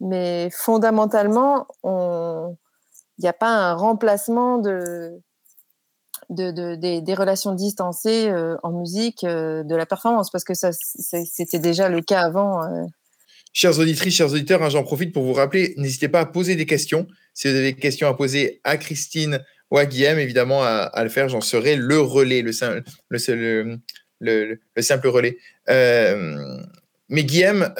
Speaker 6: mais fondamentalement, il n'y a pas un remplacement de, de, des, relations distancées euh, en musique euh, de la performance, parce que ça, c'était déjà le cas avant. Euh.
Speaker 5: Chers auditrices, chers auditeurs, hein, j'en profite pour vous rappeler, n'hésitez pas à poser des questions. Si vous avez des questions à poser à Christine ou à Guillaume, évidemment, à, le faire, j'en serai le relais, le, le, le, le simple relais. mais Guillaume,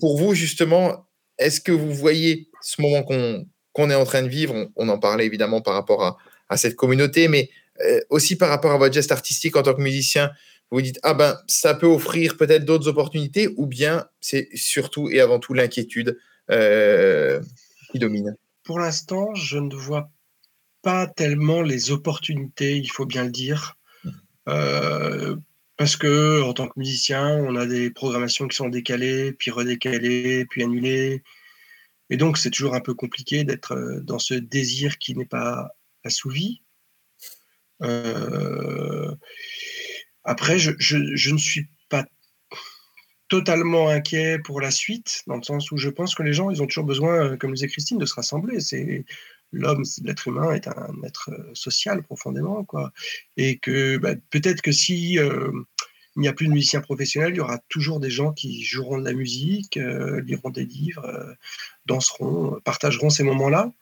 Speaker 5: pour vous, justement, est-ce que vous voyez ce moment qu'on est en train de vivre? On, on, en parlait évidemment par rapport à, à cette communauté, mais euh, aussi par rapport à votre geste artistique en tant que musicien, vous vous dites, ah ben, ça peut offrir peut-être d'autres opportunités, ou bien c'est surtout et avant tout l'inquiétude euh, qui domine?
Speaker 3: Pour l'instant, je ne vois pas tellement les opportunités, il faut bien le dire. Mmh. Euh, parce que en tant que musicien, on a des programmations qui sont décalées, puis redécalées, puis annulées. Et donc, c'est toujours un peu compliqué d'être dans ce désir qui n'est pas assouvi. Euh, après, je, ne suis pas totalement inquiet pour la suite, dans le sens où je pense que les gens, ils ont toujours besoin, euh, comme disait Christine, de se rassembler. C'est l'homme, l'être humain est un être euh, social profondément, quoi. Et que bah, peut-être que si il n'y a plus de musiciens professionnels, il y aura toujours des gens qui joueront de la musique, liront des livres, danseront, partageront ces moments-là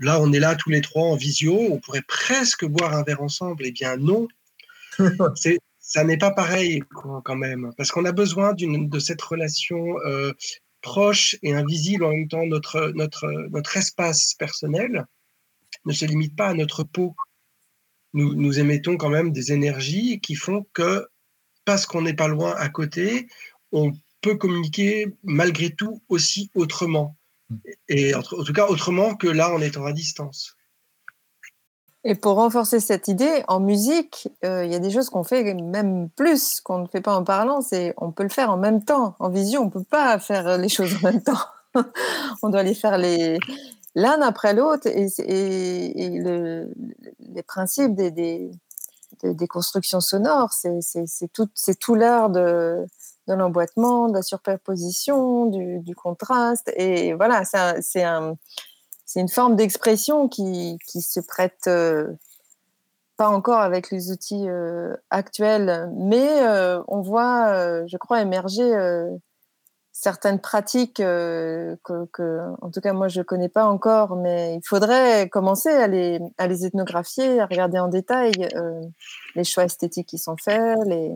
Speaker 3: là, on est là tous les trois en visio, on pourrait presque boire un verre ensemble. Eh bien, non. ça n'est pas pareil quand même, parce qu'on a besoin de cette relation euh, proche et invisible en même temps. Notre, notre, notre espace personnel ne se limite pas à notre peau. Nous, nous émettons quand même des énergies qui font que, parce qu'on n'est pas loin à côté, on peut communiquer malgré tout aussi autrement. Et en, tout cas, autrement que là, en étant à distance.
Speaker 6: Et pour renforcer cette idée, en musique, euh, il y a des choses qu'on fait même plus qu'on ne fait pas en parlant. C'est on peut le faire en même temps. En vision, on ne peut pas faire les choses en même temps. on doit les faire les l'un après l'autre. Et, et, le, les principes des, des, constructions sonores, c'est tout, tout l'art de de l'emboîtement, de la superposition, du, contraste. Et voilà, c'est un, une forme d'expression qui, qui se prête euh, pas encore avec les outils euh, actuels, mais euh, on voit, je crois, émerger certaines pratiques que, en tout cas, moi, je connais pas encore, mais il faudrait commencer à les, à les ethnographier, à regarder en détail les choix esthétiques qui sont faits, les,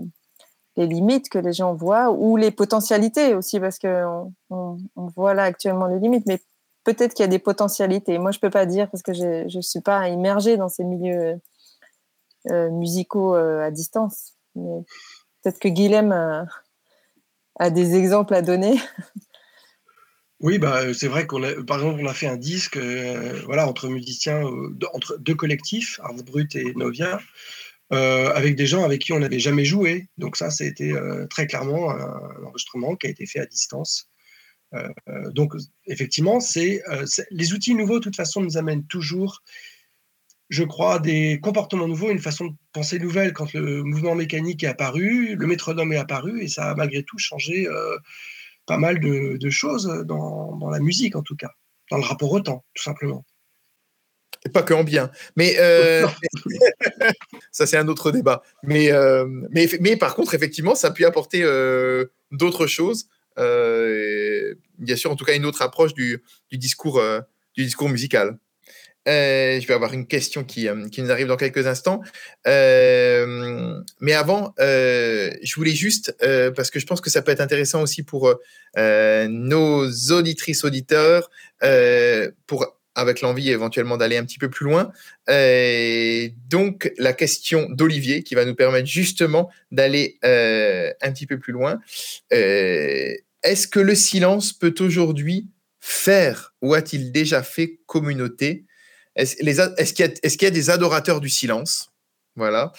Speaker 6: les limites que les gens voient ou les potentialités aussi, parce qu'on on, voit là actuellement les limites, mais peut-être qu'il y a des potentialités. Moi, je peux pas dire parce que je ne suis pas immergée dans ces milieux euh, musicaux euh, à distance. peut-être que Guilhem a, des exemples à donner.
Speaker 3: Oui, bah, c'est vrai qu'on a, par exemple, on a fait un disque, euh, voilà, entre musiciens, entre deux collectifs, Ars Brut et Novia, euh, avec des gens avec qui on n'avait jamais joué. Donc ça, c'était euh, très clairement un, enregistrement qui a été fait à distance. Euh, donc effectivement, c'est les outils nouveaux, de toute façon, nous amènent toujours, je crois, des comportements nouveaux, une façon de penser nouvelle. Quand le mouvement mécanique est apparu, le métronome est apparu, et ça a malgré tout changé pas mal de, choses dans, dans la musique, en tout cas, dans le rapport au temps, tout simplement
Speaker 5: pas que en bien. Mais euh, ça, c'est un autre débat. Mais, euh, mais, mais, par contre, effectivement, ça pu apporter euh, d'autres choses. bien sûr, en tout cas, une autre approche du, du discours, du discours musical. je vais avoir une question qui, qui, nous arrive dans quelques instants. Mais avant, je voulais juste, parce que je pense que ça peut être intéressant aussi pour nos auditrices, auditeurs, pour avec l'envie éventuellement d'aller un petit peu plus loin. donc, la question d'Olivier qui va nous permettre justement d'aller un petit peu plus loin. Est-ce que le silence peut aujourd'hui faire ou a-t-il déjà fait communauté? Est-ce qu'il y, a des adorateurs du silence? Voilà.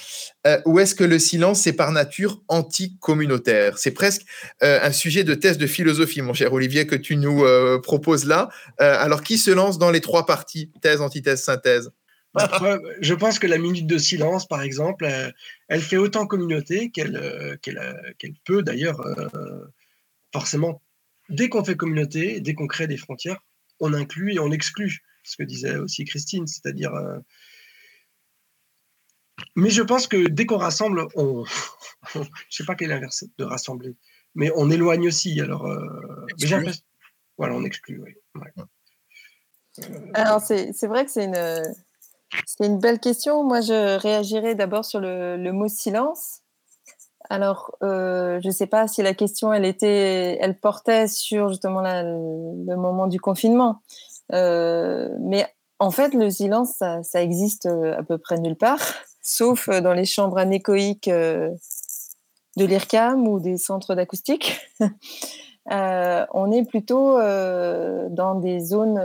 Speaker 5: Euh, ou est-ce que le silence est par nature anti-communautaire? C'est presque euh, un sujet de thèse de philosophie, mon cher Olivier, que tu nous euh, proposes là. alors, qui se lance dans les trois parties? Thèse, antithèse, synthèse
Speaker 3: bah, Je pense que la minute de silence, par exemple, elle fait autant communauté qu'elle peut d'ailleurs forcément, dès qu'on fait communauté, dès qu'on crée des frontières, on inclut et on exclut, ce que disait aussi Christine, c'est-à-dire. Euh, mais je pense que dès qu'on rassemble, on. je ne sais pas quel est l'inverse de rassembler, mais on éloigne aussi. Alors, euh, voilà, on exclut, oui.
Speaker 6: Alors, c'est vrai que c'est une, une belle question. Moi, je réagirais d'abord sur le, le, mot silence. Alors, euh, je ne sais pas si la question, elle était, elle portait sur justement le moment du confinement. Euh, mais en fait, le silence, ça, existe euh, à peu près nulle part, sauf dans les chambres anéchoïques de l'IRCAM ou des centres d'acoustique. on est plutôt dans des zones,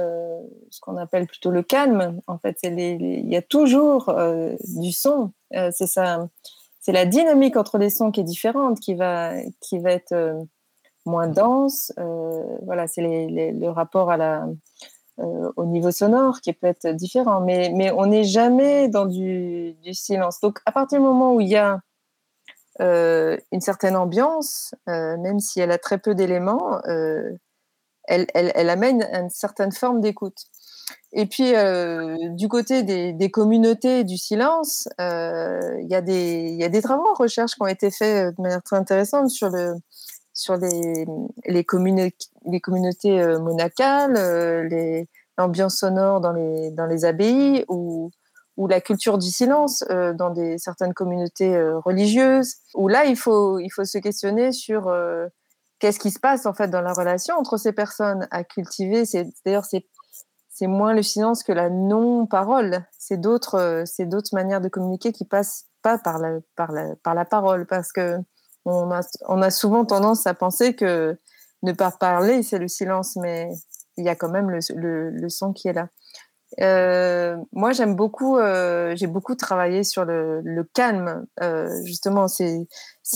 Speaker 6: ce qu'on appelle plutôt le calme. En fait, il y a toujours du son. c'est ça c'est la dynamique entre les sons qui est différente, qui va, qui va être euh, moins dense. Euh, voilà, c'est le rapport à la, euh, au niveau sonore qui peut être différent. Mais, mais on n'est jamais dans du, silence. Donc, à partir du moment où il y a une certaine ambiance, même si elle a très peu d'éléments, elle, elle, amène une certaine forme d'écoute. Et puis, euh, du côté des, communautés du silence, euh, il y, a des travaux en recherche qui ont été faits euh, de manière très intéressante sur, le, sur les, les, communautés monacales, l'ambiance sonore dans les, dans les abbayes ou, ou la culture du silence dans des, certaines communautés religieuses, où là, il faut, il faut se questionner sur qu'est-ce qui se passe en fait dans la relation entre ces personnes à cultiver. D'ailleurs, c'est moins le silence que la non-parole. C'est d'autres, euh, c'est d'autres manières de communiquer qui passent pas par la, par la, par la parole, parce que on a, souvent tendance à penser que ne pas parler, c'est le silence, mais il y a quand même le, son qui est là. Euh, moi, j'aime beaucoup, euh, j'ai beaucoup travaillé sur le, calme. justement, c'est,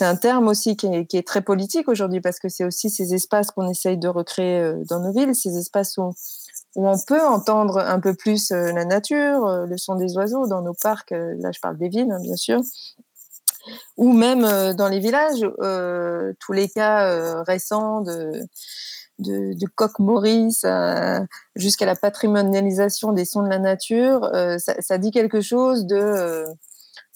Speaker 6: un terme aussi qui est, très politique aujourd'hui parce que c'est aussi ces espaces qu'on essaye de recréer dans nos villes, ces espaces où où on peut entendre un peu plus euh, la nature, euh, le son des oiseaux dans nos parcs, euh, là je parle des villes hein, bien sûr, ou même dans les villages, tous les cas récents de, de, de Coq Maurice jusqu'à la patrimonialisation des sons de la nature, ça, dit quelque chose de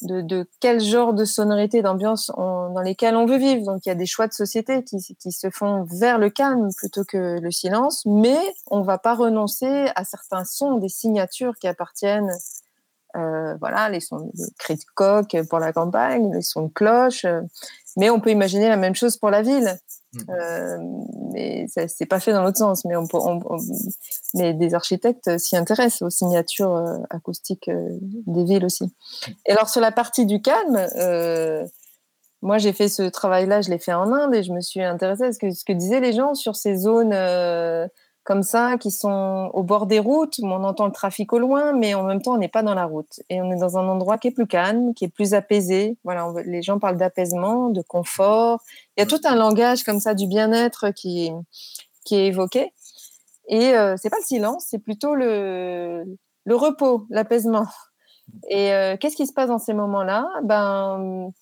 Speaker 6: de, quel genre de sonorité, d'ambiance dans lesquelles on veut vivre. Donc il y a des choix de société qui, se font vers le calme plutôt que le silence, mais on ne va pas renoncer à certains sons, des signatures qui appartiennent, euh, voilà, les sons de cris de coq pour la campagne, les sons de cloche, euh, mais on peut imaginer la même chose pour la ville. Mmh. Euh, mais c'est pas fait dans l'autre sens. Mais, on, mais des architectes s'y intéressent aux signatures euh, acoustiques euh, des villes aussi. Et alors sur la partie du calme, moi j'ai fait ce travail-là, je l'ai fait en Inde et je me suis intéressée à ce que, ce que disaient les gens sur ces zones comme ça, qui sont au bord des routes, où on entend le trafic au loin, mais en même temps, on n'est pas dans la route. Et on est dans un endroit qui est plus calme, qui est plus apaisé. Voilà, les gens parlent d'apaisement, de confort. Il y a tout un langage comme ça du bien-être qui, est évoqué. Et euh, c'est pas le silence, c'est plutôt le, le repos, l'apaisement. Et euh, qu'est-ce qui se passe dans ces moments-là? Ben,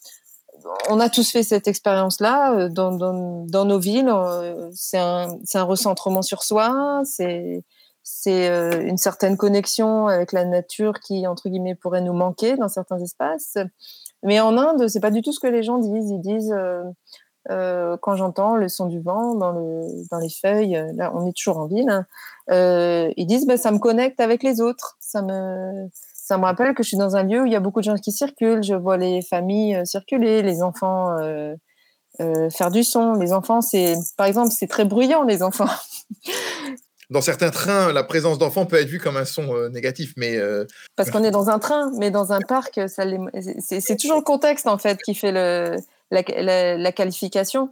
Speaker 6: on a tous fait cette expérience-là euh, dans, nos villes. Euh, c'est un, recentrement sur soi, c'est euh, une certaine connexion avec la nature qui, entre guillemets, pourrait nous manquer dans certains espaces. Mais en Inde, c'est pas du tout ce que les gens disent. Ils disent, quand j'entends le son du vent dans, les feuilles, on est toujours en ville, hein, ils disent, bah, ça me connecte avec les autres, ça me, ça me rappelle que je suis dans un lieu où il y a beaucoup de gens qui circulent. Je vois les familles circuler, les enfants faire du son. Les enfants, c'est, par exemple, c'est très bruyant, les enfants.
Speaker 5: dans certains trains, la présence d'enfants peut être vue comme un son négatif, mais
Speaker 6: parce qu'on est dans un train, mais dans un parc, ça c'est toujours le contexte en fait qui fait le, la, qualification.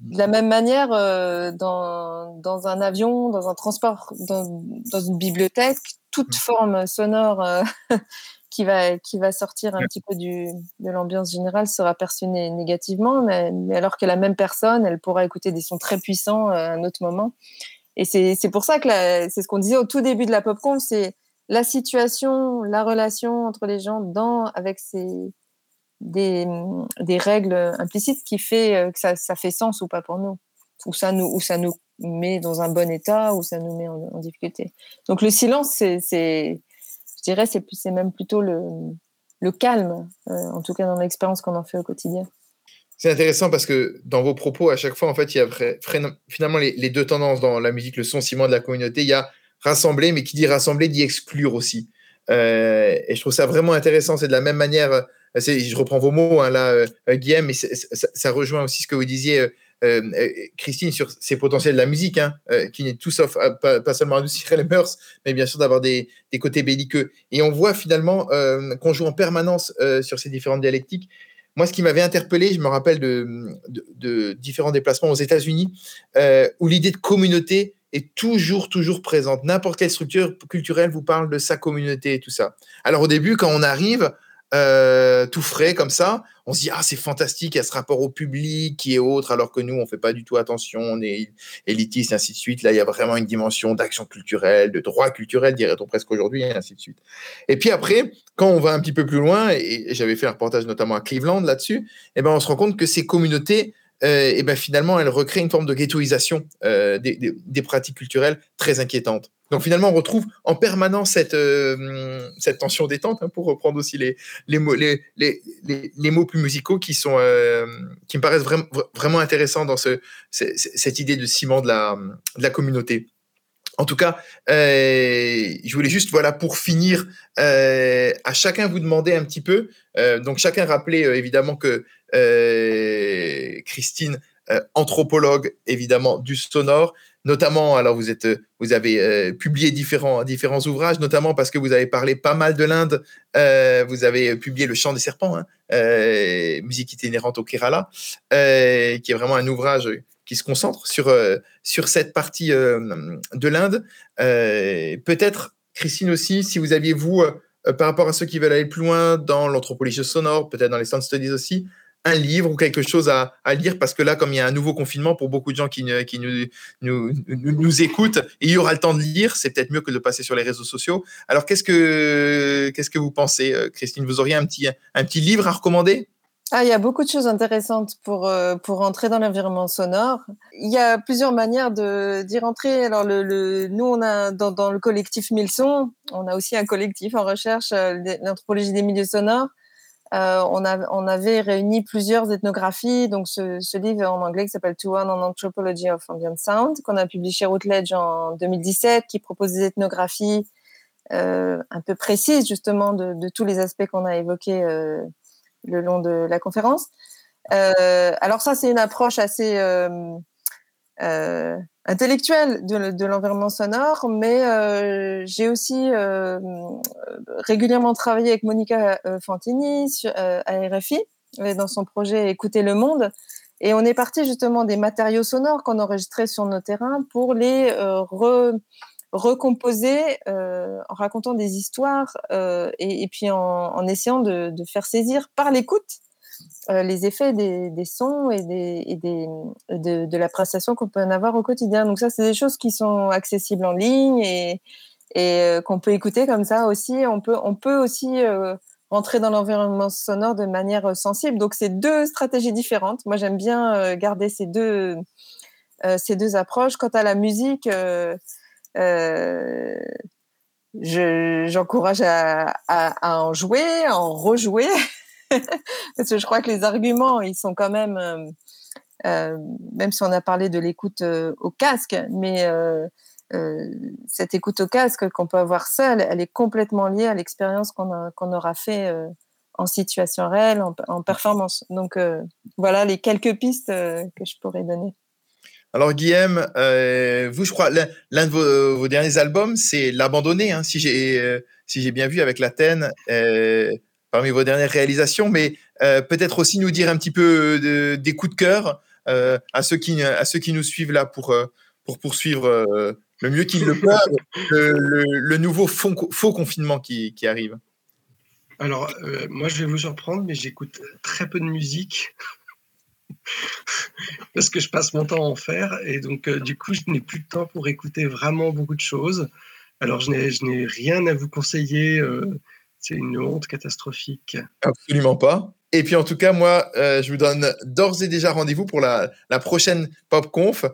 Speaker 6: De la même manière, dans, dans, un avion, dans un transport, dans, dans une bibliothèque, toute mmh. forme sonore qui, va, qui va sortir un petit peu du, de l'ambiance générale sera perçue négativement, mais, alors que la même personne, elle pourra écouter des sons très puissants à un autre moment. Et c'est pour ça que c'est ce qu'on disait au tout début de la PopCon, c'est la situation, la relation entre les gens dans, avec ces, des, des règles implicites qui fait euh, que ça, ça, fait sens ou pas pour nous. Ou ça nous, ou ça nous met dans un bon état, ou ça nous met en, difficulté. Donc le silence, c'est, je dirais, c'est même plutôt le, calme, euh, en tout cas dans l'expérience qu'on en fait au quotidien.
Speaker 5: C'est intéressant parce que dans vos propos, à chaque fois, en fait, il y a finalement les, deux tendances dans la musique, le son ciment de la communauté. Il y a rassembler, mais qui dit rassembler dit exclure aussi. Euh, et je trouve ça vraiment intéressant. C'est de la même manière, euh, je reprends vos mots hein, là, Guillaume, mais ça, rejoint aussi ce que vous disiez, Christine, sur ces potentiels de la musique, hein, qui n'est tout sauf pas, seulement adoucir les mœurs, mais bien sûr d'avoir des, des, côtés belliqueux. Et on voit finalement qu'on joue en permanence sur ces différentes dialectiques. Moi, ce qui m'avait interpellé, je me rappelle de, différents déplacements aux États-Unis, euh, où l'idée de communauté est toujours, toujours présente. N'importe quelle structure culturelle vous parle de sa communauté et tout ça. Alors au début, quand on arrive, euh, tout frais comme ça, on se dit ah c'est fantastique, il y a ce rapport au public qui est autre, alors que nous on fait pas du tout attention, on est élitiste, ainsi de suite. Là il y a vraiment une dimension d'action culturelle, de droit culturel, dirait-on presque aujourd'hui, et ainsi de suite. Et puis après, quand on va un petit peu plus loin, et, j'avais fait un reportage notamment à Cleveland là-dessus, et eh ben on se rend compte que ces communautés euh, et ben finalement, elle recrée une forme de ghettoisation euh, des, des, pratiques culturelles très inquiétantes. Donc finalement, on retrouve en permanence cette, euh, tension détente, hein, pour reprendre aussi les, mots, plus musicaux qui, sont, euh, qui me paraissent vraiment, intéressants dans ce, cette idée de ciment de la, communauté. En tout cas, euh, je voulais juste, voilà, pour finir, à chacun vous demander un petit peu. Donc, chacun rappeler évidemment que Christine, anthropologue évidemment du sonore, notamment, alors vous êtes, vous avez publié différents différents ouvrages, notamment parce que vous avez parlé pas mal de l'Inde. vous avez publié Le Chant des serpents, hein, musique itinérante au Kerala, qui est vraiment un ouvrage qui se concentre sur, euh, sur cette partie euh, de l'Inde. Euh, peut-être, Christine aussi, si vous aviez, vous, par rapport à ceux qui veulent aller plus loin dans l'anthropologie sonore, peut-être dans les sound studies aussi, un livre ou quelque chose à, lire parce que là, comme il y a un nouveau confinement pour beaucoup de gens qui, qui nous, nous, nous, écoutent, et il y aura le temps de lire, c'est peut-être mieux que de passer sur les réseaux sociaux. Alors, qu'est-ce que, qu'est-ce que vous pensez, Christine? Vous auriez un petit, un petit livre à recommander?
Speaker 6: Ah, il y a beaucoup de choses intéressantes pour, euh, pour entrer dans l'environnement sonore. Il y a plusieurs manières d'y rentrer. Alors, le, nous, on a dans, dans le collectif Mille Sons, on a aussi un collectif en recherche, euh, l'anthropologie des milieux sonores. Euh, on, avait réuni plusieurs ethnographies, donc ce, livre en anglais qui s'appelle To One on Anthropology of Ambient Sound, qu'on a publié chez Routledge en 2017, qui propose des ethnographies euh, un peu précises justement de, tous les aspects qu'on a évoqués euh, le long de la conférence. Alors ça, c'est une approche assez intellectuelle de, l'environnement sonore, mais j'ai aussi régulièrement travaillé avec Monica Fantini à RFI dans son projet Écouter le monde. Et on est parti justement des matériaux sonores qu'on enregistrait sur nos terrains pour les recomposer en racontant des histoires et, puis en, essayant de, faire saisir par l'écoute les effets des, sons et, des, de, de l'appréciation qu'on peut en avoir au quotidien. Donc ça, c'est des choses qui sont accessibles en ligne et, et qu'on peut écouter comme ça aussi. On peut, on peut aussi rentrer dans l'environnement sonore de manière sensible. Donc c'est deux stratégies différentes. Moi, j'aime bien garder ces deux, ces deux approches. Quant à la musique, euh, j'encourage à, à, en jouer, à en rejouer, parce que je crois que les arguments, ils sont quand même, euh, euh même si on a parlé de l'écoute euh, au casque, mais cette écoute au casque qu'on peut avoir seul, elle est complètement liée à l'expérience qu'on aura fait en situation réelle, en, performance. Donc voilà les quelques pistes que je pourrais donner.
Speaker 5: Alors Guillaume, vous, je crois, l'un de vos, derniers albums, c'est L'Abandonné, hein, si j'ai bien vu avec l'Athènes, parmi vos dernières réalisations, mais peut-être aussi nous dire un petit peu des coups de cœur à ceux qui à ceux qui nous suivent là pour pour poursuivre le mieux qu'ils le peuvent le, nouveau faux, confinement qui, arrive
Speaker 3: Alors, moi, je vais vous surprendre, mais j'écoute très peu de musique parce que je passe mon temps à en faire. Et donc, du coup, je n'ai plus de temps pour écouter vraiment beaucoup de choses. Alors, je n'ai rien à vous conseiller. C'est une honte catastrophique.
Speaker 5: Absolument pas. Et puis en tout cas, moi, je vous donne d'ores et déjà rendez-vous pour la, la prochaine PopConf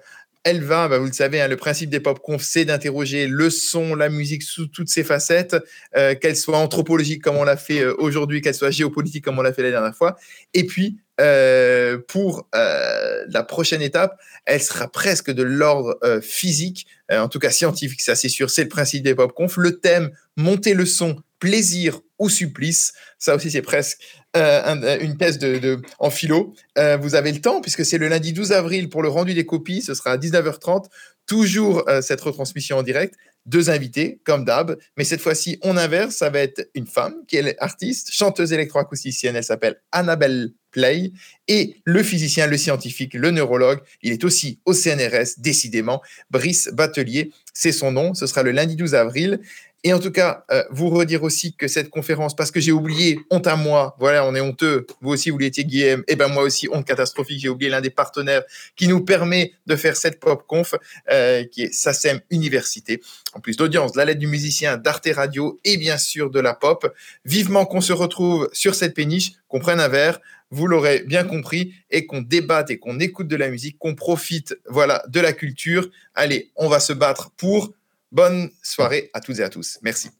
Speaker 5: elle va, bah, vous le savez, hein, le principe des pop conf, c'est d'interroger le son, la musique sous toutes ses facettes, euh, qu'elle soit anthropologique comme on l'a fait euh, aujourd'hui, qu'elle soit géopolitique comme on l'a fait la dernière fois. Et puis, euh, pour la prochaine étape, elle sera presque de l'ordre physique, en tout cas scientifique, ça c'est sûr, c'est le principe des pop conf. Le thème, monter le son, plaisir ou supplice, ça aussi c'est presque euh, une thèse de, en philo. Euh, vous avez le temps, puisque c'est le lundi 12 avril pour le rendu des copies. Ce sera à 19h30. Toujours euh, cette retransmission en direct. Deux invités, comme d'hab. Mais cette fois-ci, on inverse. Ça va être une femme qui est artiste, chanteuse électroacousticienne. Elle s'appelle Annabelle Play. Et le physicien, le scientifique, le neurologue. Il est aussi au CNRS, décidément. Brice Batelier, c'est son nom. Ce sera le lundi 12 avril. Et en tout cas, euh, vous redire aussi que cette conférence, parce que j'ai oublié, honte à moi, voilà, on est honteux, vous aussi vous l'étiez Guillaume, et ben moi aussi, honte catastrophique, j'ai oublié l'un des partenaires qui nous permet de faire cette pop conf, euh, qui est SACEM Université, en plus d'audience, la lettre du musicien, d'Arte Radio et bien sûr de la pop. Vivement qu'on se retrouve sur cette péniche, qu'on prenne un verre, vous l'aurez bien compris, et qu'on débatte et qu'on écoute de la musique, qu'on profite, voilà, de la culture. Allez, on va se battre pour Bonne soirée à toutes et à tous. Merci.